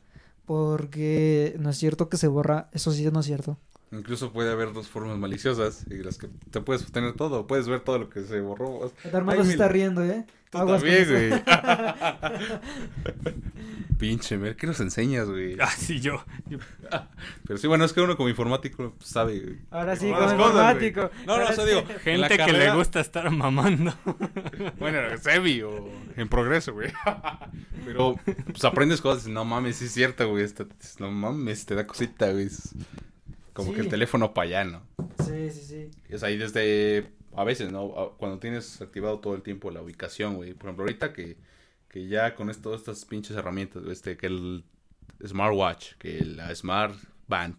Porque no es cierto que se borra, eso sí no es cierto. Incluso puede haber dos formas maliciosas y las que te puedes tener todo, puedes ver todo lo que se borró. Armando Ay, se está riendo, ¿eh? Tú Aguas también, eso. güey. [LAUGHS] Pinche, ver, ¿qué nos enseñas, güey? Ah, sí, yo. yo- Pero sí, bueno, es que uno como informático pues, sabe. güey. Ahora sí, como informático. No, no, Ahora o sea, sí. digo, Gente que le gusta estar mamando. [LAUGHS] Bueno, Sebi o en progreso, güey. Pero pues aprendes cosas, y no mames, sí es cierto, güey. esta- No mames, te da cosita, güey. Como que el teléfono para allá, ¿no? Sí, sí, sí. Es ahí desde, a veces, ¿no? Cuando tienes activado todo el tiempo la ubicación, güey. Por ejemplo, ahorita que, que ya con esto, estas pinches herramientas, este, que el smartwatch, que la smart band,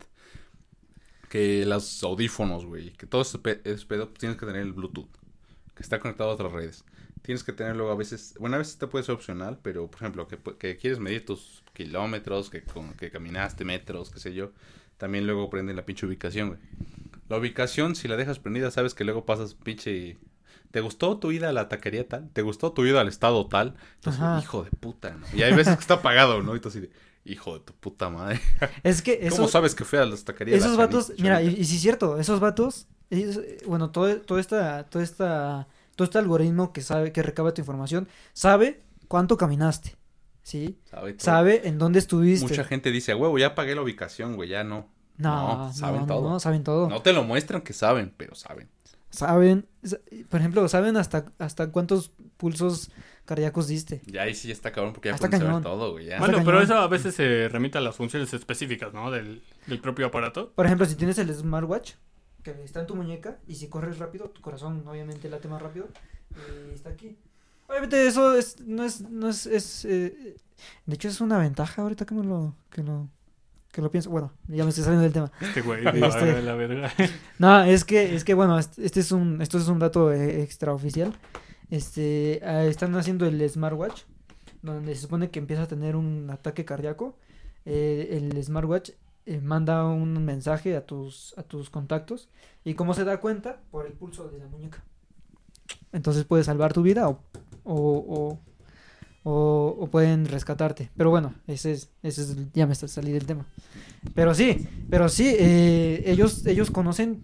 que los audífonos, güey, que todo ese pe- ese pedo, pues, tienes que tener el Bluetooth, que está conectado a otras redes. Tienes que tenerlo a veces, bueno, a veces te puede ser opcional, pero por ejemplo, que, que quieres medir tus kilómetros, que, con- que caminaste metros, qué sé yo, también luego prende la pinche ubicación, güey. La ubicación, si la dejas prendida, sabes que luego pasas pinche... ¿Te gustó tu ida a la taquería tal? ¿Te gustó tu ida al estado tal? Entonces, Ajá. hijo de puta, ¿no? Y hay veces que está apagado, ¿no? Y tú así de, hijo de tu puta madre. Es que ¿Cómo sabes que fue a las taquerías? esos la vatos, Chanita, mira, y, y sí es cierto, esos vatos, ellos, bueno, todo, todo esta, todo esta, todo este algoritmo que sabe, que recaba tu información, sabe cuánto caminaste, ¿sí? Sabe todo. Sabe en dónde estuviste. Mucha gente dice, huevo, ya pagué la ubicación, güey, ya no. No, No, saben no, todo. no, saben todo. No te lo muestran que saben, pero saben. Saben, sa- por ejemplo, saben hasta, hasta cuántos pulsos cardíacos diste. Ya ahí sí ya está cabrón porque ya pueden saber todo, güey. Ya. Bueno, pero cañón. eso a veces se remite a las funciones específicas, ¿no? Del, del propio aparato. Por ejemplo, si tienes el smartwatch, que está en tu muñeca, y si corres rápido, tu corazón obviamente late más rápido, y está aquí. Obviamente eso es, no es, no es, es, eh, de hecho es una ventaja ahorita que me lo, que lo, que lo pienso. Bueno, ya me estoy saliendo del tema. Este güey, [LAUGHS] Este- la verga. [LAUGHS] No, es que, es que bueno, este este es un, esto es un dato eh, extraoficial. Este, ah, están haciendo el smartwatch, donde se supone que empieza a tener un ataque cardíaco. Eh, el smartwatch eh, manda un mensaje a tus, a tus contactos. ¿Y cómo se da cuenta? Por el pulso de la muñeca. Entonces puede salvar tu vida o, o, o, o- o pueden rescatarte. Pero bueno, ese es, ese es, ya me está salí del tema. Pero sí, pero sí, eh, ellos, ellos conocen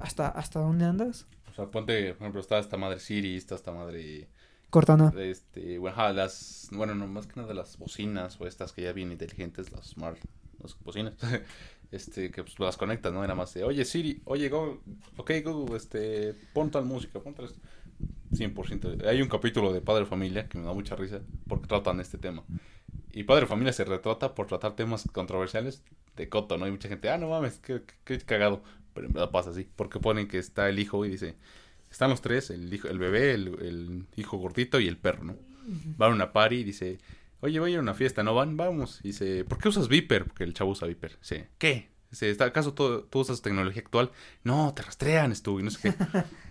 hasta, hasta dónde andas. O sea, ponte, por ejemplo, está esta madre Siri, está esta madre... Cortana. Este, bueno, ajá, las... Bueno, no, más que nada las bocinas o estas que ya bien inteligentes, las smart... Las bocinas. [LAUGHS] este, que pues las conectas, ¿no? Era más de, oye Siri, oye Google, ok Google, este, pon tal música, pon tal... esto". 100%. Hay un capítulo de Padre Familia que me da mucha risa porque tratan este tema. Y Padre Familia se retrata por tratar temas controversiales de Coto, ¿no? Hay mucha gente, ah, no mames, qué, qué- qué cagado. Pero en verdad pasa así, porque ponen que está el hijo y dice, están los tres, el hijo, el bebé, el, el hijo gordito y el perro, ¿no? Van a una party y dice, oye, voy a ir a una fiesta, ¿no van? Vamos. Y dice, ¿por qué usas Viper? Porque el chavo usa Viper. Dice, ¿qué? Dice, ¿está- ¿acaso tú, tú usas tecnología actual? No, te rastrean, estuvo y no sé qué. [LAUGHS]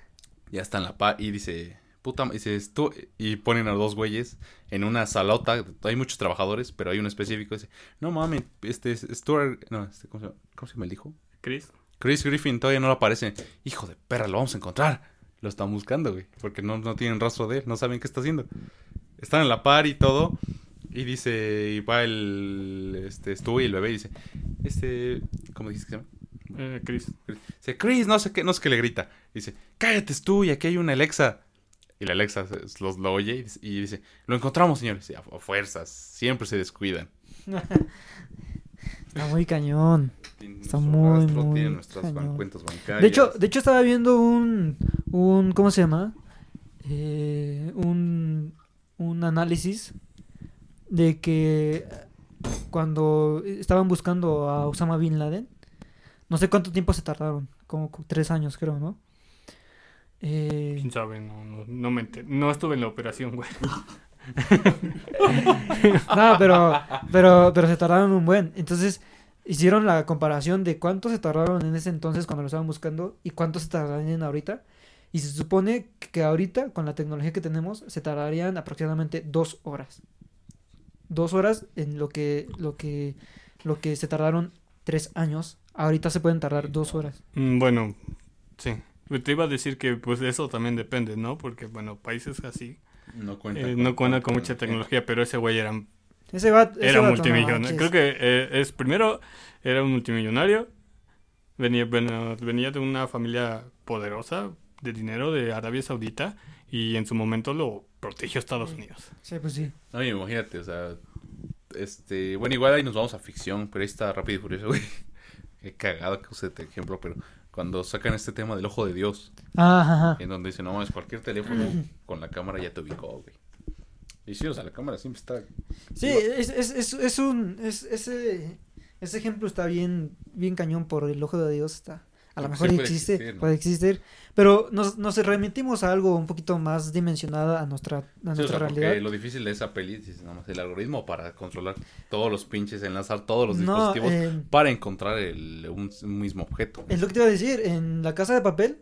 ya está en la pa y dice, puta, dice, tú, y ponen a los dos güeyes en una salota, hay muchos trabajadores, pero hay uno específico, dice, no mames, este, es Stuart, no, este, ¿cómo se llama? ¿Cómo se el hijo? Chris. Chris Griffin todavía no lo aparece. Hijo de perra, lo vamos a encontrar. Lo están buscando, güey. Porque no, no tienen rastro de él, no saben qué está haciendo. Están en la par y todo. Y dice, y va el, este, Stu y el bebé y dice, este, ¿cómo dices que se llama? Eh, Chris. Dice, Chris, no sé qué, no sé qué le grita. Dice, cállate Stu, y aquí hay una Alexa. Y la Alexa los, lo oye y dice, y dice, lo encontramos, señores. A, a fuerzas, siempre se descuidan. [LAUGHS] Está muy cañón. Tiene Está muy, rastro, muy tiene nuestras ban- cañón. cuentas bancarias. De hecho, de hecho estaba viendo un, un ¿cómo se llama? Eh, un, un análisis de que cuando estaban buscando a Osama Bin Laden, no sé cuánto tiempo se tardaron, como tres años creo, ¿no? Eh, ¿Quién sabe? No, no, no, me no estuve en la operación, güey. [LAUGHS] no, pero, pero, pero se tardaron un buen. Entonces hicieron la comparación de cuánto se tardaron en ese entonces cuando lo estaban buscando y cuánto se tardarían ahorita. Y se supone que ahorita, con la tecnología que tenemos, se tardarían aproximadamente dos horas. Dos horas en lo que, lo que, lo que se tardaron tres años. Ahorita se pueden tardar dos horas. Mm, Bueno, sí. Te iba a decir que pues eso también depende, ¿no? Porque, bueno, países así no cuenta eh, no cuentan con mucha tecnología. pero ese güey era, Ese va, ese era no multimillonario. Creo que eh, es primero era un multimillonario, venía, bueno, venía de una familia poderosa de dinero de Arabia Saudita y en su momento lo protegió Estados Unidos. Sí, pues sí. No, imagínate, o sea, este, bueno, igual ahí nos vamos a ficción, pero ahí está Rápido y Furioso, güey. Qué cagado que use este ejemplo, pero cuando sacan este tema del ojo de Dios, ajá. en donde dicen, no mames, cualquier teléfono con la cámara ya te ubicó, güey. Y sí, o sea, la cámara siempre está... Sí, es, es, es, es un. Es, ese, ese ejemplo está bien, bien cañón por el ojo de Dios. Está, a lo Sí mejor puede existe, existir, ¿no? puede existir. Pero nos, nos remitimos a algo un poquito más dimensionado a nuestra, a Sí, o nuestra sea, porque realidad. lo difícil de esa peli es nada más el algoritmo para controlar todos los pinches, enlazar todos los No, dispositivos eh, para encontrar el, un, un mismo objeto. es lo que te iba a decir. En la casa de papel,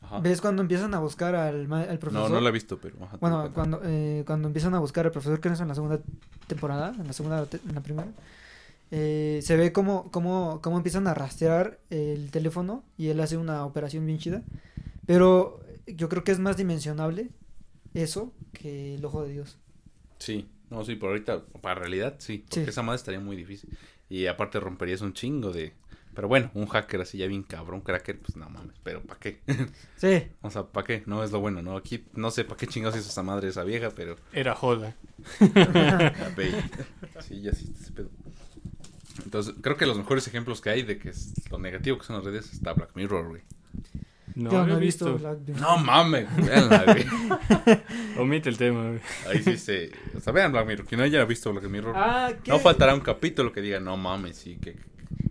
Ajá. ¿ves cuando empiezan a buscar al, al No, profesor? no la he visto, pero... ajá, Bueno, cuando, eh, cuando empiezan a buscar al profesor, que no es en la segunda temporada, en la segunda, en la primera, eh, se ve cómo, cómo, cómo empiezan a rastrear el teléfono y él hace una operación bien chida. Pero yo creo que es más dimensionable eso que el ojo de Dios. Sí, no, sí, por ahorita, para realidad, sí, porque Sí. esa madre estaría muy difícil. Y aparte romperías un chingo de... Pero bueno, un hacker así ya bien cabrón, cracker, pues no mames, pero ¿para qué? [LAUGHS] Sí, o sea, ¿para qué? No es lo bueno, ¿no? Aquí no sé para qué chingados hizo esa madre esa vieja, pero... Era joda. [LAUGHS] [LAUGHS] sí, ya sí, ese pedo. Entonces, creo que los mejores ejemplos que hay de que es lo negativo que son las redes está Black Mirror, güey. No, yo lo no he visto visto. Black Mirror. No mames, [LAUGHS] véanla, güey. Omite el tema, güey. Ahí sí se... O sea, vean Black Mirror. Quien no haya visto Black Mirror, Ah, ¿qué, no faltará un capítulo que diga, no mames, sí, que...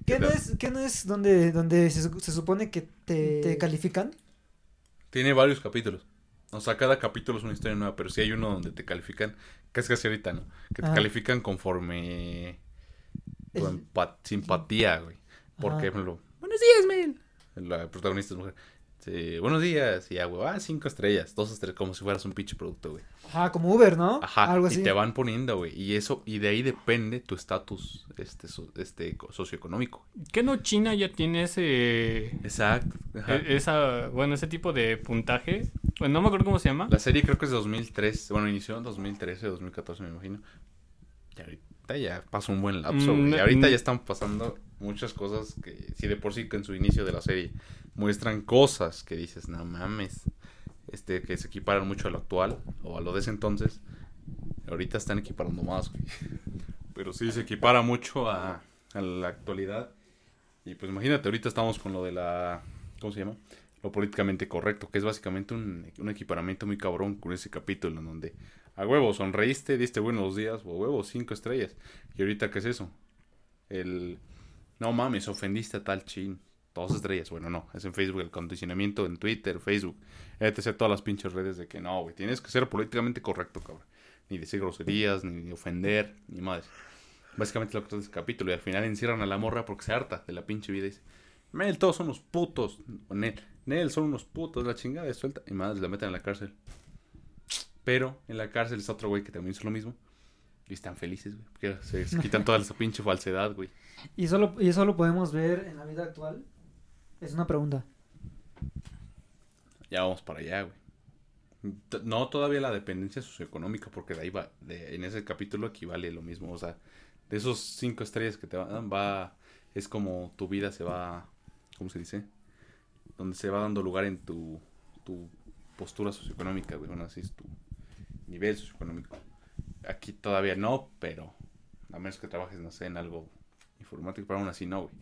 ¿qué no es, qué no es donde, donde se, se supone que te, te califican? Tiene varios capítulos. O sea, cada capítulo es una historia nueva, pero sí hay uno donde te califican, casi casi ahorita, ¿no? Que te Ajá. califican conforme tu El- empa- simpatía, güey. Por Ajá. ejemplo, buenos días, Mel. La protagonista es mujer. Sí, buenos días. Y ya, güey, ah, cinco estrellas, dos estrellas, como si fueras un pinche producto, güey. Ajá, como Uber, ¿no? Ajá, Algo y así. te van poniendo, güey. Y eso, y de ahí depende tu estatus, este, so- este, co- socioeconómico. ¿Qué no China ya tiene ese... Exacto. ajá. e- Esa, bueno, ese tipo de puntaje. Bueno, no me acuerdo cómo se llama. La serie creo que es de 2003. Bueno, inició en 2013, 2014, me imagino. Y ahorita ya pasó un buen lapso. Mm. Y ahorita mm. ya están pasando muchas cosas que, si de por sí que en su inicio de la serie muestran cosas que dices, no mames, este, que se equiparan mucho a lo actual o a lo de ese entonces. Ahorita están equiparando más, güey. [LAUGHS] Pero sí se equipara mucho a, a la actualidad. Y pues imagínate, ahorita estamos con lo de la. ¿Cómo se llama? Lo políticamente correcto, que es básicamente un, un equiparamiento muy cabrón con ese capítulo en donde a huevo sonreíste, diste buenos días, o huevo cinco estrellas. Y ahorita, ¿qué es eso? El. No mames, ofendiste a tal chin. Dos estrellas. Bueno, no, es en Facebook el condicionamiento en Twitter, Facebook, etc. Todas las pinches redes de que no, güey, tienes que ser políticamente correcto, cabrón. Ni decir groserías, ni ofender, ni más. Básicamente lo que trata ese capítulo. Y al final encierran a la morra porque se harta de la pinche vida y dice: Nel, todos son unos putos. O Nel, Nel, son unos putos, la chingada suelta. Y madres la meten en la cárcel. Pero en la cárcel está otro güey que también hizo lo mismo. Y están felices, güey. Porque se, se quitan toda esa pinche falsedad, güey. Y solo, y eso lo podemos ver en la vida actual. Es una pregunta. Ya vamos para allá, güey. No todavía la dependencia socioeconómica, porque de ahí va, de, en ese capítulo equivale lo mismo. O sea, de esos cinco estrellas que te dan, va, es como tu vida se va, ¿cómo se dice? Donde se va dando lugar en tu, tu postura socioeconómica, güey. Bueno, así es tu nivel socioeconómico. Aquí todavía no, pero a menos que trabajes, no sé, en algo informática, pero aún así no, güey.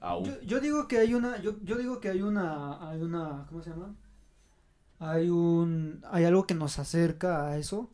Aún. Yo, yo digo que hay una, yo, yo digo que hay una, hay una, ¿cómo se llama? Hay un, hay algo que nos acerca a eso,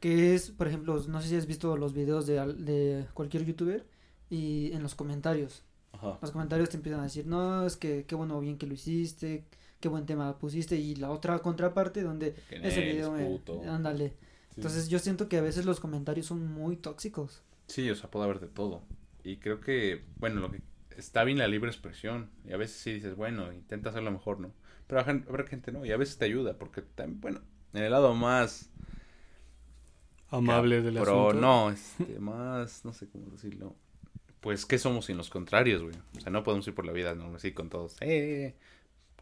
que es, por ejemplo, no sé si has visto los videos de, de cualquier youtuber y en los comentarios, Ajá. los comentarios te empiezan a decir, no, es que qué bueno, bien que lo hiciste, qué buen tema pusiste y la otra contraparte donde Que ese eres video me, puto. ándale. Sí. Entonces yo siento que a veces los comentarios son muy tóxicos. Sí, o sea, puede haber de todo. Y creo que, bueno, lo que está bien la libre expresión. Y a veces sí dices, bueno, intenta hacerlo mejor, ¿no? Pero habrá gente no, y a veces te ayuda, porque también, bueno, en el lado más Amable del Pero asunto. no, [LAUGHS] este, más, no sé cómo decirlo. Pues, ¿qué somos sin los contrarios, güey? O sea, no podemos ir por la vida, ¿no? Así con todos, eh,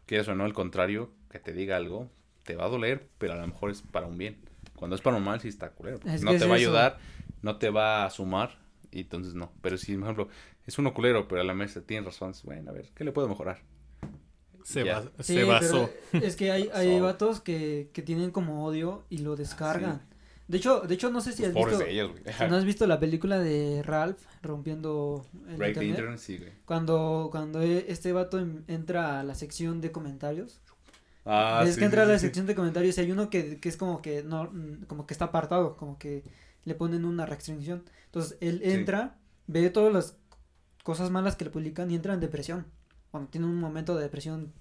quieres o no, el contrario, que te diga algo, te va a doler, pero a lo mejor es para un bien. Cuando es para un mal, sí está culero. Es no te es va a ayudar, no te va a sumar, y entonces no. Pero si, por ejemplo, es uno culero, pero a la mesa tiene razón, es, bueno, a ver, ¿qué le puedo mejorar? Se, Sí, se basó. es que hay, hay [LAUGHS] vatos que, que tienen como odio y lo descargan. De hecho, de hecho no sé si Los has visto, de ellos, güey. si no has visto la película de Ralph rompiendo el Break the internet. internet, sí, güey. Cuando, cuando e- este vato en- entra a la sección de comentarios. Ah, ves sí, que entra sí, a la sección de comentarios y hay uno que, que es como que no, como que está apartado, como que le ponen una restricción. Entonces él Sí. entra, ve todas las cosas malas que le publican y entra en depresión. Cuando tiene un momento de depresión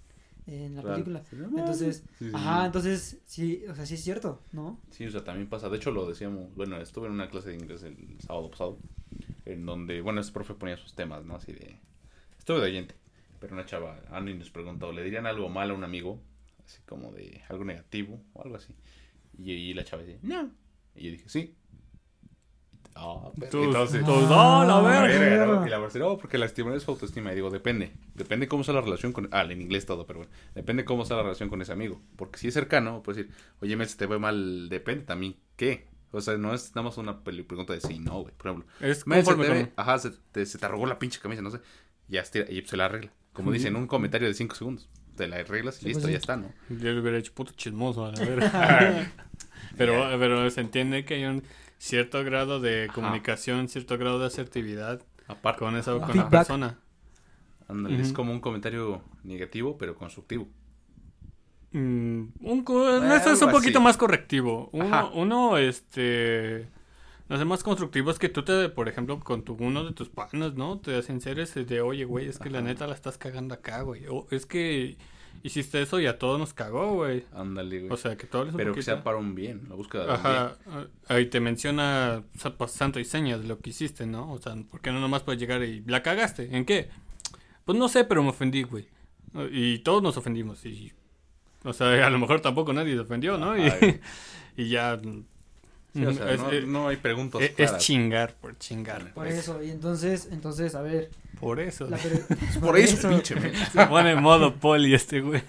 en la Claro. película. Entonces, Sí, sí, ajá, sí. entonces sí, o sea, sí es cierto, ¿no? Sí, o sea, también pasa. De hecho, lo decíamos. Bueno, estuve en una clase de inglés el sábado pasado. En donde, bueno, este profe ponía sus temas, ¿no? Así de. Estuve de oyente. Pero una chava, Annie nos preguntó: ¿le dirían algo mal a un amigo? Así como de algo negativo o algo así. Y, y la chava decía: No. Y yo dije: Sí. Ah, pero Todos- entonces. todos, ¡ah, la verga! ¿no? Y la persona, no, porque lastimar es su autoestima. Y digo, depende. Depende cómo sea la relación con. Ah, en inglés todo, pero bueno. Depende cómo sea la relación con ese amigo. Porque si es cercano, puedes decir, oye, me te ve mal. Depende también, ¿qué? O sea, no es nada más una peli- pregunta de sí, no, güey. Por ejemplo, Es "Men, se te ve- ajá, se te, se te arrugó la pinche camisa, no sé. Ya estira- y se la arregla. Como dicen, un comentario de 5 segundos. Te la arreglas y Sí, listo, pues sí. ya está, ¿no? Yo le hubiera hecho puto chismoso a la verga. [LAUGHS] pero, pero se entiende que hay un cierto grado de Ajá. comunicación, cierto grado de asertividad Aparte, con esa con la persona. es como un comentario negativo, pero constructivo. Mm, un co- Eh, eso es un poquito así. más correctivo. Uno, uno, este... No sé, más constructivo es que tú te, por ejemplo, con tu, uno de tus panas, ¿no? Te sinceres de, oye, güey, es que la neta la estás cagando acá, güey. O es que hiciste eso y a todos nos cagó, güey. Ándale, güey. O sea, que todo es un pero que sea para un bien, la búsqueda de Ajá, ah, ahí te menciona sa- santo y señas de lo que hiciste, ¿no? O sea, ¿por qué no nomás puedes llegar y la cagaste? ¿En qué? Pues no sé, pero me ofendí, güey. Y todos nos ofendimos y... O sea, a lo mejor tampoco nadie se ofendió, ¿no? Ajá, [LAUGHS] y ya... Sí, o sea, es, no, es- no hay preguntas es- es claras. chingar por chingar. Por eso, y entonces, entonces, a ver, Por eso. [LAUGHS] Por eso, pinche men. [LAUGHS] Se pone en modo poli este güey.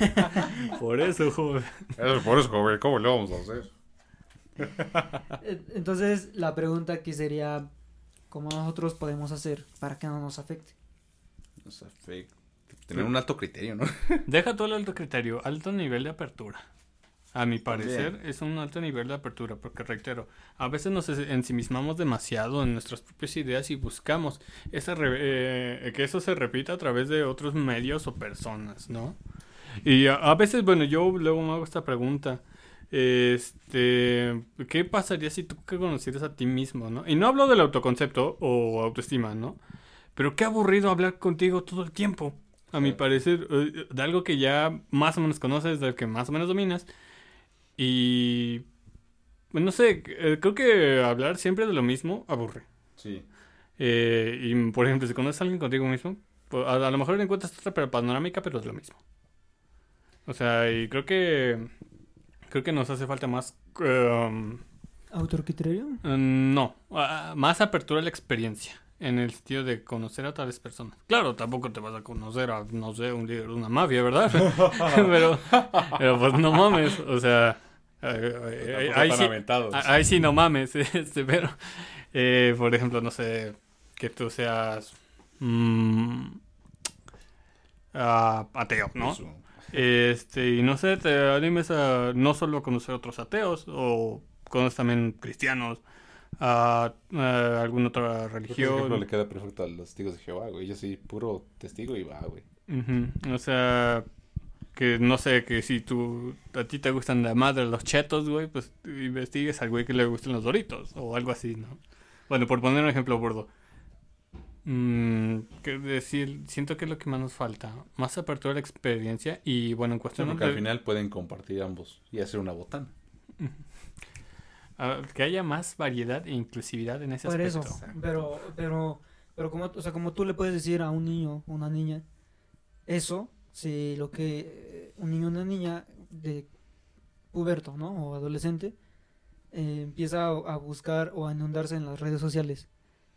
[LAUGHS] por eso, joven. Por eso, joven, ¿cómo le vamos a hacer? Eh, Entonces, la pregunta aquí sería, ¿cómo nosotros podemos hacer para que no nos afecte? Sea, fake. Tener un alto criterio, ¿no? Deja todo el alto criterio, alto nivel de apertura. A mi parecer es un alto nivel de apertura, porque reitero, a veces nos ensimismamos demasiado en nuestras propias ideas y buscamos esa eh, que eso se repita a través de otros medios o personas, ¿no? Y a, a veces, bueno, yo luego me hago esta pregunta. Este, ¿qué pasaría si tú te conocieras a ti mismo, no? Y no hablo del autoconcepto o autoestima, ¿no? Pero qué aburrido hablar contigo todo el tiempo. A mi parecer, eh, de algo que ya más o menos conoces, del que más o menos dominas. Y. No sé, eh, creo que hablar siempre de lo mismo aburre. Sí. Eh, y por ejemplo, si conoces a alguien contigo mismo, pues, a, a lo mejor encuentras otra panorámica, pero es lo mismo. O sea, y creo que. Creo que nos hace falta más. um, no, más apertura a la experiencia. En el sentido de conocer a tales personas. Claro, tampoco te vas a conocer a, no sé, un líder de una mafia, ¿verdad? [LAUGHS] pero, pero pues no mames, o sea. Eh, eh, ahí sí- Ah, Ahí sí no mames, [LAUGHS] este, pero eh, por ejemplo, no sé, que tú seas mm, ah, ateo, ¿no? Eso. Este, y no sé, te animes a no solo conocer otros ateos, o conoces también cristianos, a, a alguna otra Por ejemplo, religión. le queda perfecto a los testigos de Jehová, güey. Yo soy puro testigo y va, güey. Ujú, O sea, que no sé, que si tú, a ti te gustan la madre los chetos, güey, pues investigues al güey que le gusten los doritos o algo así, ¿no? Bueno, por poner un ejemplo burdo. Mm, que decir, siento que es lo que más nos falta. Más apertura a la experiencia y bueno, en cuestión Porque al de- final pueden compartir ambos y hacer una botana. ah, que haya más variedad e inclusividad en ese Por eso, aspecto. pero, pero, pero como, o sea, como tú le puedes decir a un niño o una niña, eso, si lo que eh, un niño o una niña de puberto, ¿no? O adolescente, eh, empieza a, buscar o a inundarse en las redes sociales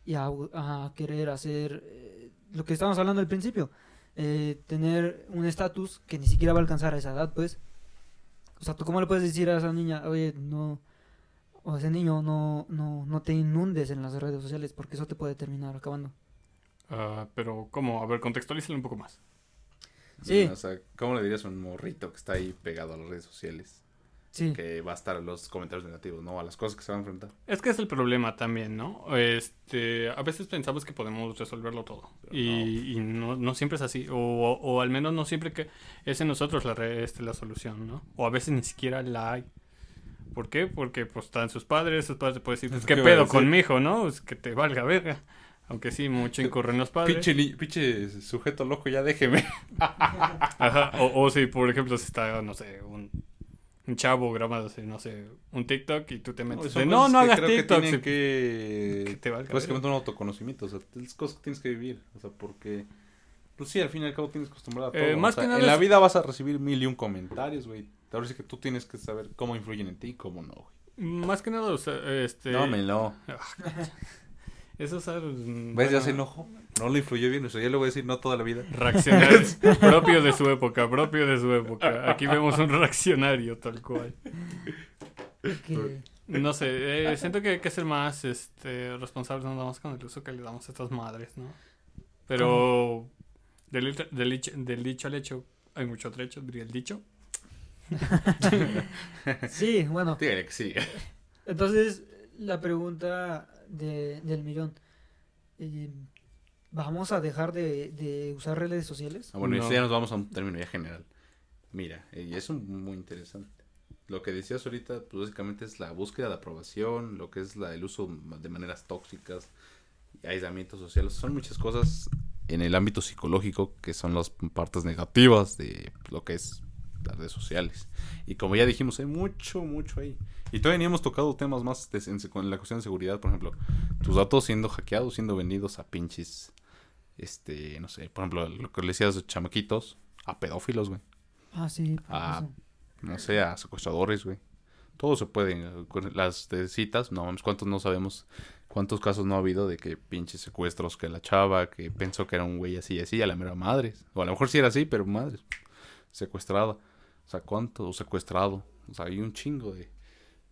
y a, a querer hacer eh, lo que estábamos hablando al principio, tener un estatus que ni siquiera va a alcanzar a esa edad, pues. O sea, ¿tú cómo le puedes decir a esa niña, oye, no, o a ese niño, no, no, no te inundes en las redes sociales porque eso te puede terminar acabando? Ah, pero, ¿cómo? A ver, contextualízalo un poco más. Sí. O sea, ¿cómo le dirías a un morrito que está ahí pegado a las redes sociales? Sí. Que va a estar a los comentarios negativos, ¿no? A las cosas que se van a enfrentar. Es que es el problema también, ¿no? Este, a veces pensamos que podemos resolverlo todo. Pero Y, y no, no siempre es así. O, o al menos no siempre que es en nosotros la, re- este, la solución, ¿no? O a veces ni siquiera la hay. ¿Por qué? Porque pues están sus padres, sus padres te pueden decir, pues, Es ¿qué pedo con mi hijo, no? Pues, que te valga verga. Aunque sí, mucho incurren los padres. Pinche, pinche sujeto loco, ya déjeme. [LAUGHS] Ajá. O, o si, por ejemplo, si está, no sé, un, un chavo grabando, no sé, un TikTok y tú te metes son de, no, no que hagas que TikTok. tienen sí". que... Que te valga Básicamente un autoconocimiento, o sea, es cosas que tienes que vivir, o sea, porque... Pues sí, al fin y al cabo tienes que acostumbrar a todo. Eh, o más sea, que nada en la vida vas a recibir mil y un comentarios, güey. Ahora sí que tú tienes que saber cómo influyen en ti y cómo no, güey. Más que nada, o sea, este... No, me no. Eso es algo, mm, ¿Ves? Ya se enojó. No le influyó bien, o sea, ya le voy a decir no toda la vida. Reaccionario. [LAUGHS] propio de su época, propio de su época. Aquí vemos un reaccionario tal cual. No sé, eh, siento que hay que ser más este, responsables nada más con el uso que le damos a estas madres, ¿no? Pero del, dicho- del dicho al hecho hay mucho trecho, diría el dicho. [LAUGHS] Sí, bueno, Dígale que sí. entonces la pregunta de, del millón. eh, ¿Vamos a dejar de, de usar redes sociales? Ah, bueno, y No. si ya nos vamos a un término ya general. Mira, eh, y es un- muy interesante. Lo que decías ahorita, pues básicamente es la búsqueda de aprobación, lo que es la, el uso de maneras tóxicas, aislamiento social. Son muchas cosas en el ámbito psicológico que son las partes negativas de lo que es las redes sociales. Y como ya dijimos, hay mucho, mucho ahí. Y todavía ni hemos tocado temas más de- en, con la cuestión de seguridad, por ejemplo, tus datos siendo hackeados, siendo vendidos a pinches, este, no sé, por ejemplo, lo que le decías de chamaquitos, a pedófilos, güey, Ah, sí. eso. no sé, a secuestradores, güey. Todo se puede, las de citas, no mames, cuántos no sabemos, cuántos casos no ha habido de que pinches secuestros, que la chava, que pensó que era un güey así y así, a la mera madre. O a lo mejor sí era así, pero madre, secuestrada. O sea, cuánto, o secuestrado. O sea, hay un chingo de,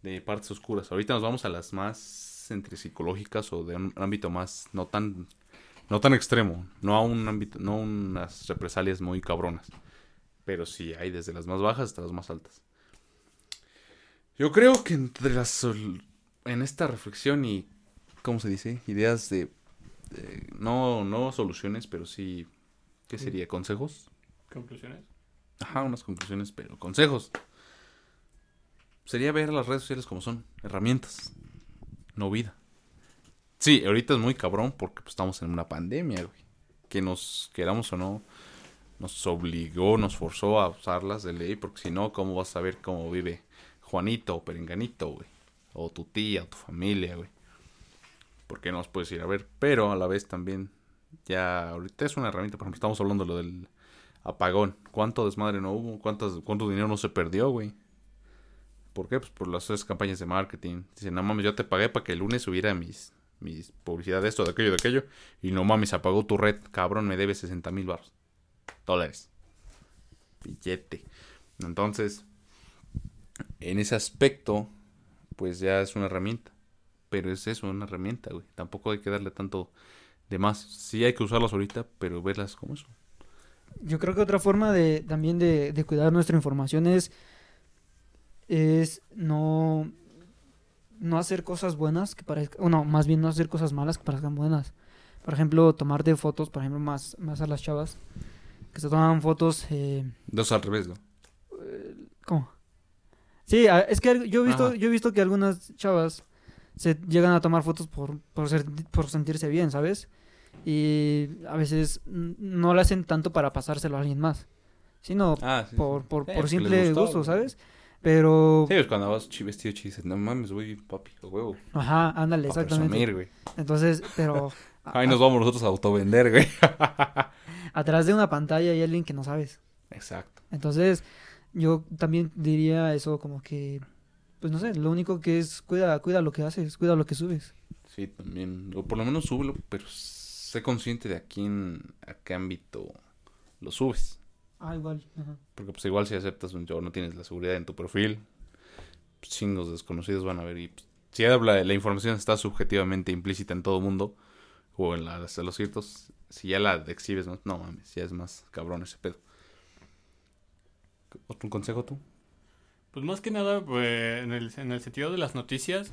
de partes oscuras. Ahorita nos vamos a las más entre psicológicas o de un ámbito más, no tan, no tan extremo, no a un ámbito, no unas represalias muy cabronas. Pero sí hay desde las más bajas hasta las más altas. Yo creo que entre las en esta reflexión y ¿cómo se dice? ideas de, de- no no soluciones, pero sí ¿qué sería? consejos. ¿Conclusiones? Ajá, unas conclusiones, pero consejos. Sería ver las redes sociales como son, herramientas, no vida. Sí, ahorita es muy cabrón porque pues, estamos en una pandemia, güey. Que nos queramos o no, nos obligó, nos forzó a usarlas de ley, porque si no, ¿cómo vas a ver cómo vive Juanito o Perenganito, güey? O tu tía, o tu familia, güey. Porque no los puedes ir a ver, pero a la vez también, ya ahorita es una herramienta, por ejemplo, estamos hablando de lo del apagón. ¿Cuánto desmadre no hubo? ¿Cuántas, ¿Cuánto dinero no se perdió, güey? ¿Por qué? Pues por las tres campañas de marketing. Dicen, no mames, yo te pagué para que el lunes subiera mis, mis publicidad de esto, de aquello, de aquello. Y no mames, apagó tu red. Cabrón, me debes 60 mil baros. Dólares. Billete. Entonces, en ese aspecto, pues ya es una herramienta. Pero es eso, una herramienta, güey. Tampoco hay que darle tanto de más. Sí hay que usarlas ahorita, pero verlas como eso. Yo creo que otra forma de también de, de cuidar nuestra información es, es no no hacer cosas buenas que parezcan, o no, más bien no hacer cosas malas que parezcan buenas. Por ejemplo, tomarte fotos, por ejemplo, más, más a las chavas, que se toman fotos, eh, Dos al revés, ¿no? ¿cómo? Sí, es que yo he visto, Ajá. yo he visto que algunas chavas se llegan a tomar fotos por, por, ser, por sentirse bien, ¿sabes? Y a veces no lo hacen tanto para pasárselo a alguien más, sino Ah, sí. por, por, Sí, por simple gustó, gusto. ¿sabes? Pero, Sí, pues cuando vas vestido chi, dices, no mames, güey, papi, a huevo. ajá, ándale, Pa' exactamente. presumir, güey. Entonces, pero [LAUGHS] Ahí nos vamos nosotros a autovender, güey. [LAUGHS] atrás de una pantalla hay alguien que no sabes. Exacto. Entonces, yo también diría eso como que, pues no sé, lo único que es, cuida, cuida lo que haces, cuida lo que subes. Sí, también. O por lo menos súbelo, pero sé consciente de a quién, a qué ámbito lo subes. Ah, igual. Ajá. Porque pues igual si aceptas un o no tienes la seguridad en tu perfil, pues, chingos desconocidos van a ver. Y pues, si habla, la información está subjetivamente implícita en todo mundo, o en las de los ciertos, si ya la exhibes, no, no mames, ya es más cabrón ese pedo. ¿Otro consejo tú? Pues más que nada, pues, en, el, en el sentido de las noticias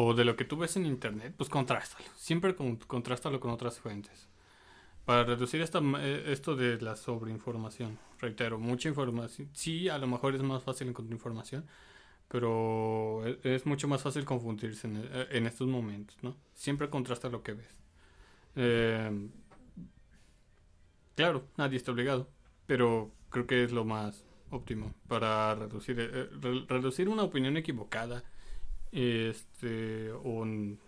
o de lo que tú ves en internet, pues contrástalo. Siempre con, contrástalo con otras fuentes. Para reducir esta, eh, esto de la sobreinformación. Reitero, mucha información. Sí, a lo mejor es más fácil encontrar información, pero e- es, mucho más fácil confundirse en, eh, en estos momentos, ¿no? Siempre contrasta lo que ves. Eh, claro, nadie está obligado, pero creo que es lo más óptimo para reducir eh, eh, re- reducir una opinión equivocada este un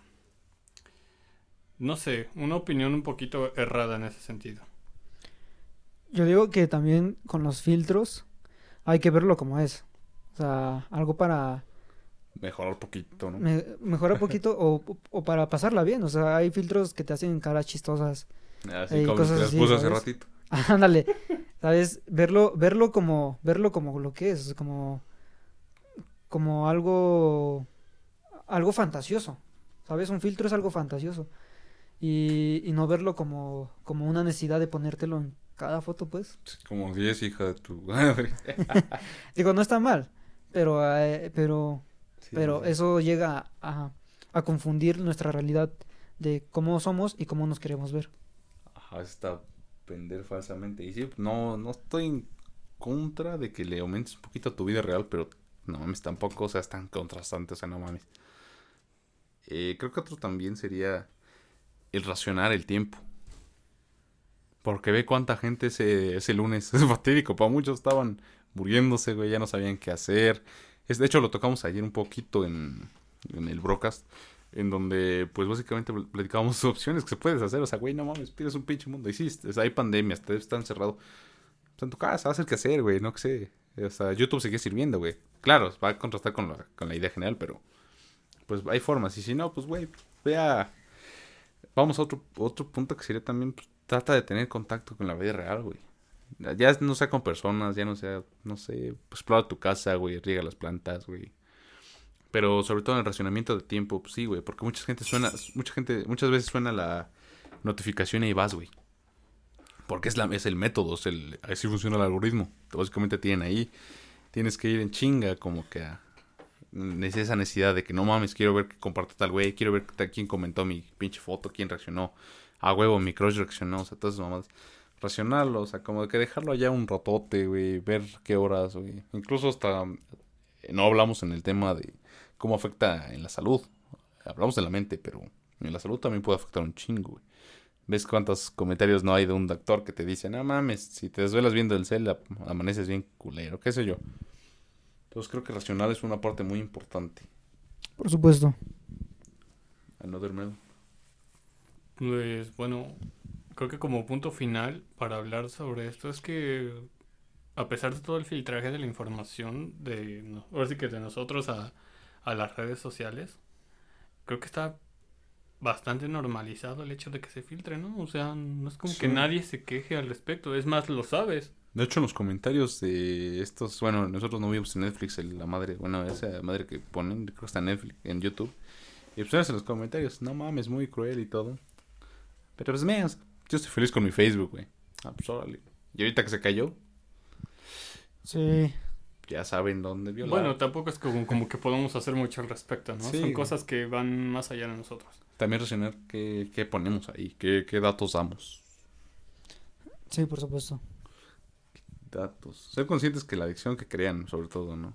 no sé una opinión un poquito errada en ese sentido Yo digo que también con los filtros hay que verlo como es. O sea, algo para Mejorar poquito, ¿no? me- mejorar poquito [LAUGHS] o, o para pasarla bien. O sea, hay filtros que te hacen caras chistosas. Así Ey, como los cosas les así, puse hace ¿sabes? ratito. [LAUGHS] Ándale, ¿sabes? Verlo, verlo como, verlo como lo que es, como, como algo, algo fantasioso, ¿sabes? Un filtro es algo fantasioso y, y no verlo como, como una necesidad de ponértelo en cada foto, pues. Como si es hija de tu madre. [LAUGHS] Digo, no está mal, pero, eh, pero, Sí, pero sí. eso llega a, a confundir nuestra realidad de cómo somos y cómo nos queremos ver. Ajá, está vender falsamente. Y sí, no, no estoy en contra de que le aumentes un poquito a tu vida real, pero no mames, tampoco seas tan contrastante, o sea, no mames. Eh, creo que otro también sería el racionar el tiempo. Porque ve cuánta gente ese, ese lunes [LAUGHS] es fatídico. Para muchos estaban muriéndose, güey, ya no sabían qué hacer. Es, de hecho, lo tocamos ayer un poquito en, en el broadcast. En donde, pues básicamente pl- platicábamos [LAUGHS] opciones que se puedes hacer. O sea, güey, no mames, pides un pinche mundo. Es- hay pandemias, te está encerrado. Pues en tu casa, haz el que hacer, güey, no que sé. O sea, YouTube sigue sirviendo, güey. Claro, va a contrastar con la, con la idea general, pero pues hay formas. Y si no, pues güey, vea. Vamos a otro, otro punto que sería también, pues, trata de tener contacto con la vida real, güey. Ya no sea con personas, ya no sea, no sé, explora tu casa, güey, riega las plantas, güey. Pero sobre todo en el racionamiento de tiempo, pues sí, güey, porque mucha gente suena, mucha gente, muchas veces suena la notificación y vas, güey. Porque es, la, es el método, es el, así funciona el algoritmo. Básicamente tienen ahí, tienes que ir en chinga, como que a, esa necesidad de que no mames, quiero ver que comparte tal güey, quiero ver quién comentó mi pinche foto, quién reaccionó. A huevo, mi crush reaccionó, o sea, todas esas mamadas. Racionarlo, o sea, como que dejarlo allá un ratote, güey, ver qué horas, güey. Incluso hasta eh, no hablamos en el tema de cómo afecta en la salud. Hablamos de la mente, pero en la salud también puede afectar un chingo, güey. ¿Ves cuántos comentarios no hay de un doctor que te dice, no mames, si te desvelas viendo el cel, amaneces bien culero, qué sé yo? Entonces creo que racional es una parte muy importante. Por supuesto. Another Mel. Pues bueno, creo que como punto final para hablar sobre esto es que a pesar de todo el filtraje de la información de, no- ahora sí que de nosotros a, a las redes sociales, creo que está bastante normalizado el hecho de que se filtre, ¿no? O sea, no es como que nadie se queje al respecto, es más, lo sabes. De hecho, en los comentarios de estos, bueno, nosotros no vimos en Netflix el- la madre, bueno, esa madre que ponen, creo que está en Netflix, en YouTube. Y pues en los comentarios, no mames, muy cruel y todo. Pero pues, me, o sea, yo estoy feliz con mi Facebook, güey. Ah, pues órale. Y ahorita que se cayó, Sí. ya saben dónde violar. Bueno, tampoco es como, como que podemos hacer mucho al respecto, ¿no? Sí, Son güey. cosas que van más allá de nosotros. También reaccionar qué, qué ponemos ahí, qué, qué datos damos. Sí, por supuesto. Datos. Ser conscientes que la adicción que crean, sobre todo, ¿no?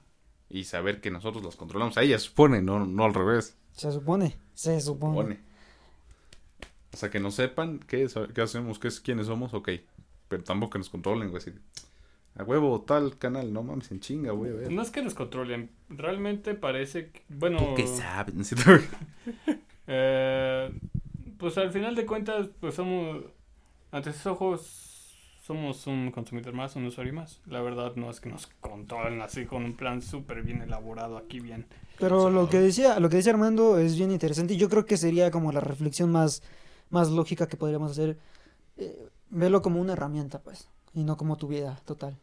Y saber que nosotros los controlamos. Ahí ya se supone, no, no al revés. Se supone. Se supone. Supone. O sea, que no sepan qué, es- qué hacemos, qué es, quiénes somos, ok. Pero tampoco que nos controlen, güey. A huevo, tal canal, no mames, en chinga, güey. a ver. No es que nos controlen, realmente parece que, bueno, ¿Tú qué sabes? eh, pues al final de cuentas, pues somos, ante sus ojos, somos un consumidor más, un usuario más. La verdad no es que nos controlen así con un plan súper bien elaborado aquí bien. Pero lo que decía, lo que decía Armando es bien interesante y yo creo que sería como la reflexión más, más lógica que podríamos hacer. eh, verlo como una herramienta, pues, y no como tu vida total.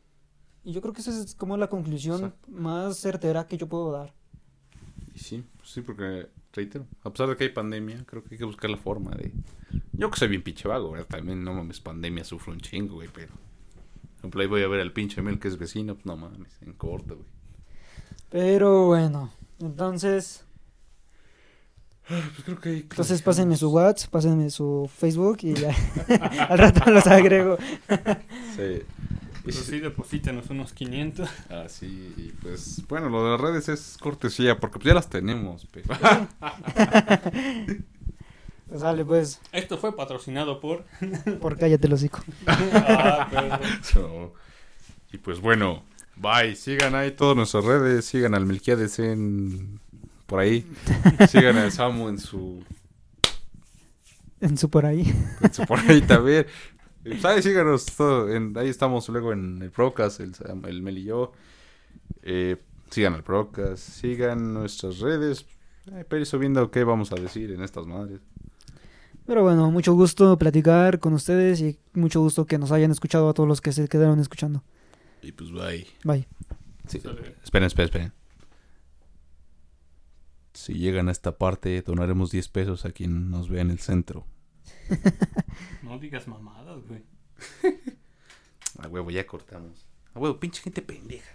Y yo creo que esa es como la conclusión Exacto. más certera que yo puedo dar. Y sí, pues sí, porque, reitero, a pesar de que hay pandemia, creo que hay que buscar la forma de... Yo que soy bien pinche vago, ¿verdad? También, no mames, pandemia sufro un chingo, güey, pero... Por ejemplo, ahí voy a ver al pinche Mel que es vecino, pues no mames, en corto, güey. Pero bueno, entonces, Pues creo que hay... entonces pásenme su WhatsApp, pásenme su Facebook y ya [LAUGHS] al rato los agrego. Sí. Pero sí- sí, deposítenos unos 500. Ah, sí, y pues, bueno, lo de las redes es cortesía, porque pues ya las tenemos, pero... Pues [LAUGHS] dale, pues, Esto fue patrocinado por... [LAUGHS] por cállate el hocico. [LAUGHS] Ah, perdón. So, y pues bueno, bye. Sigan ahí todas nuestras redes. Sigan al Melquiades en. Por ahí. Sigan al Samu en su. En su por ahí. En su por ahí también. Pues, ahí síganos. todo, en- ahí estamos luego en el Procast, el, el Mel y yo. Eh, sigan al Procast. Sigan nuestras redes. Eh, pero ir subiendo qué vamos a decir en estas madres. Pero bueno, mucho gusto platicar con ustedes y mucho gusto que nos hayan escuchado a todos los que se quedaron escuchando. Y pues bye. Bye. Sí. Esperen, esperen, esperen. Si llegan a esta parte, donaremos 10 pesos a quien nos vea en el centro. No digas mamadas, güey. [LAUGHS] A huevo, ya cortamos. A huevo, pinche gente pendeja.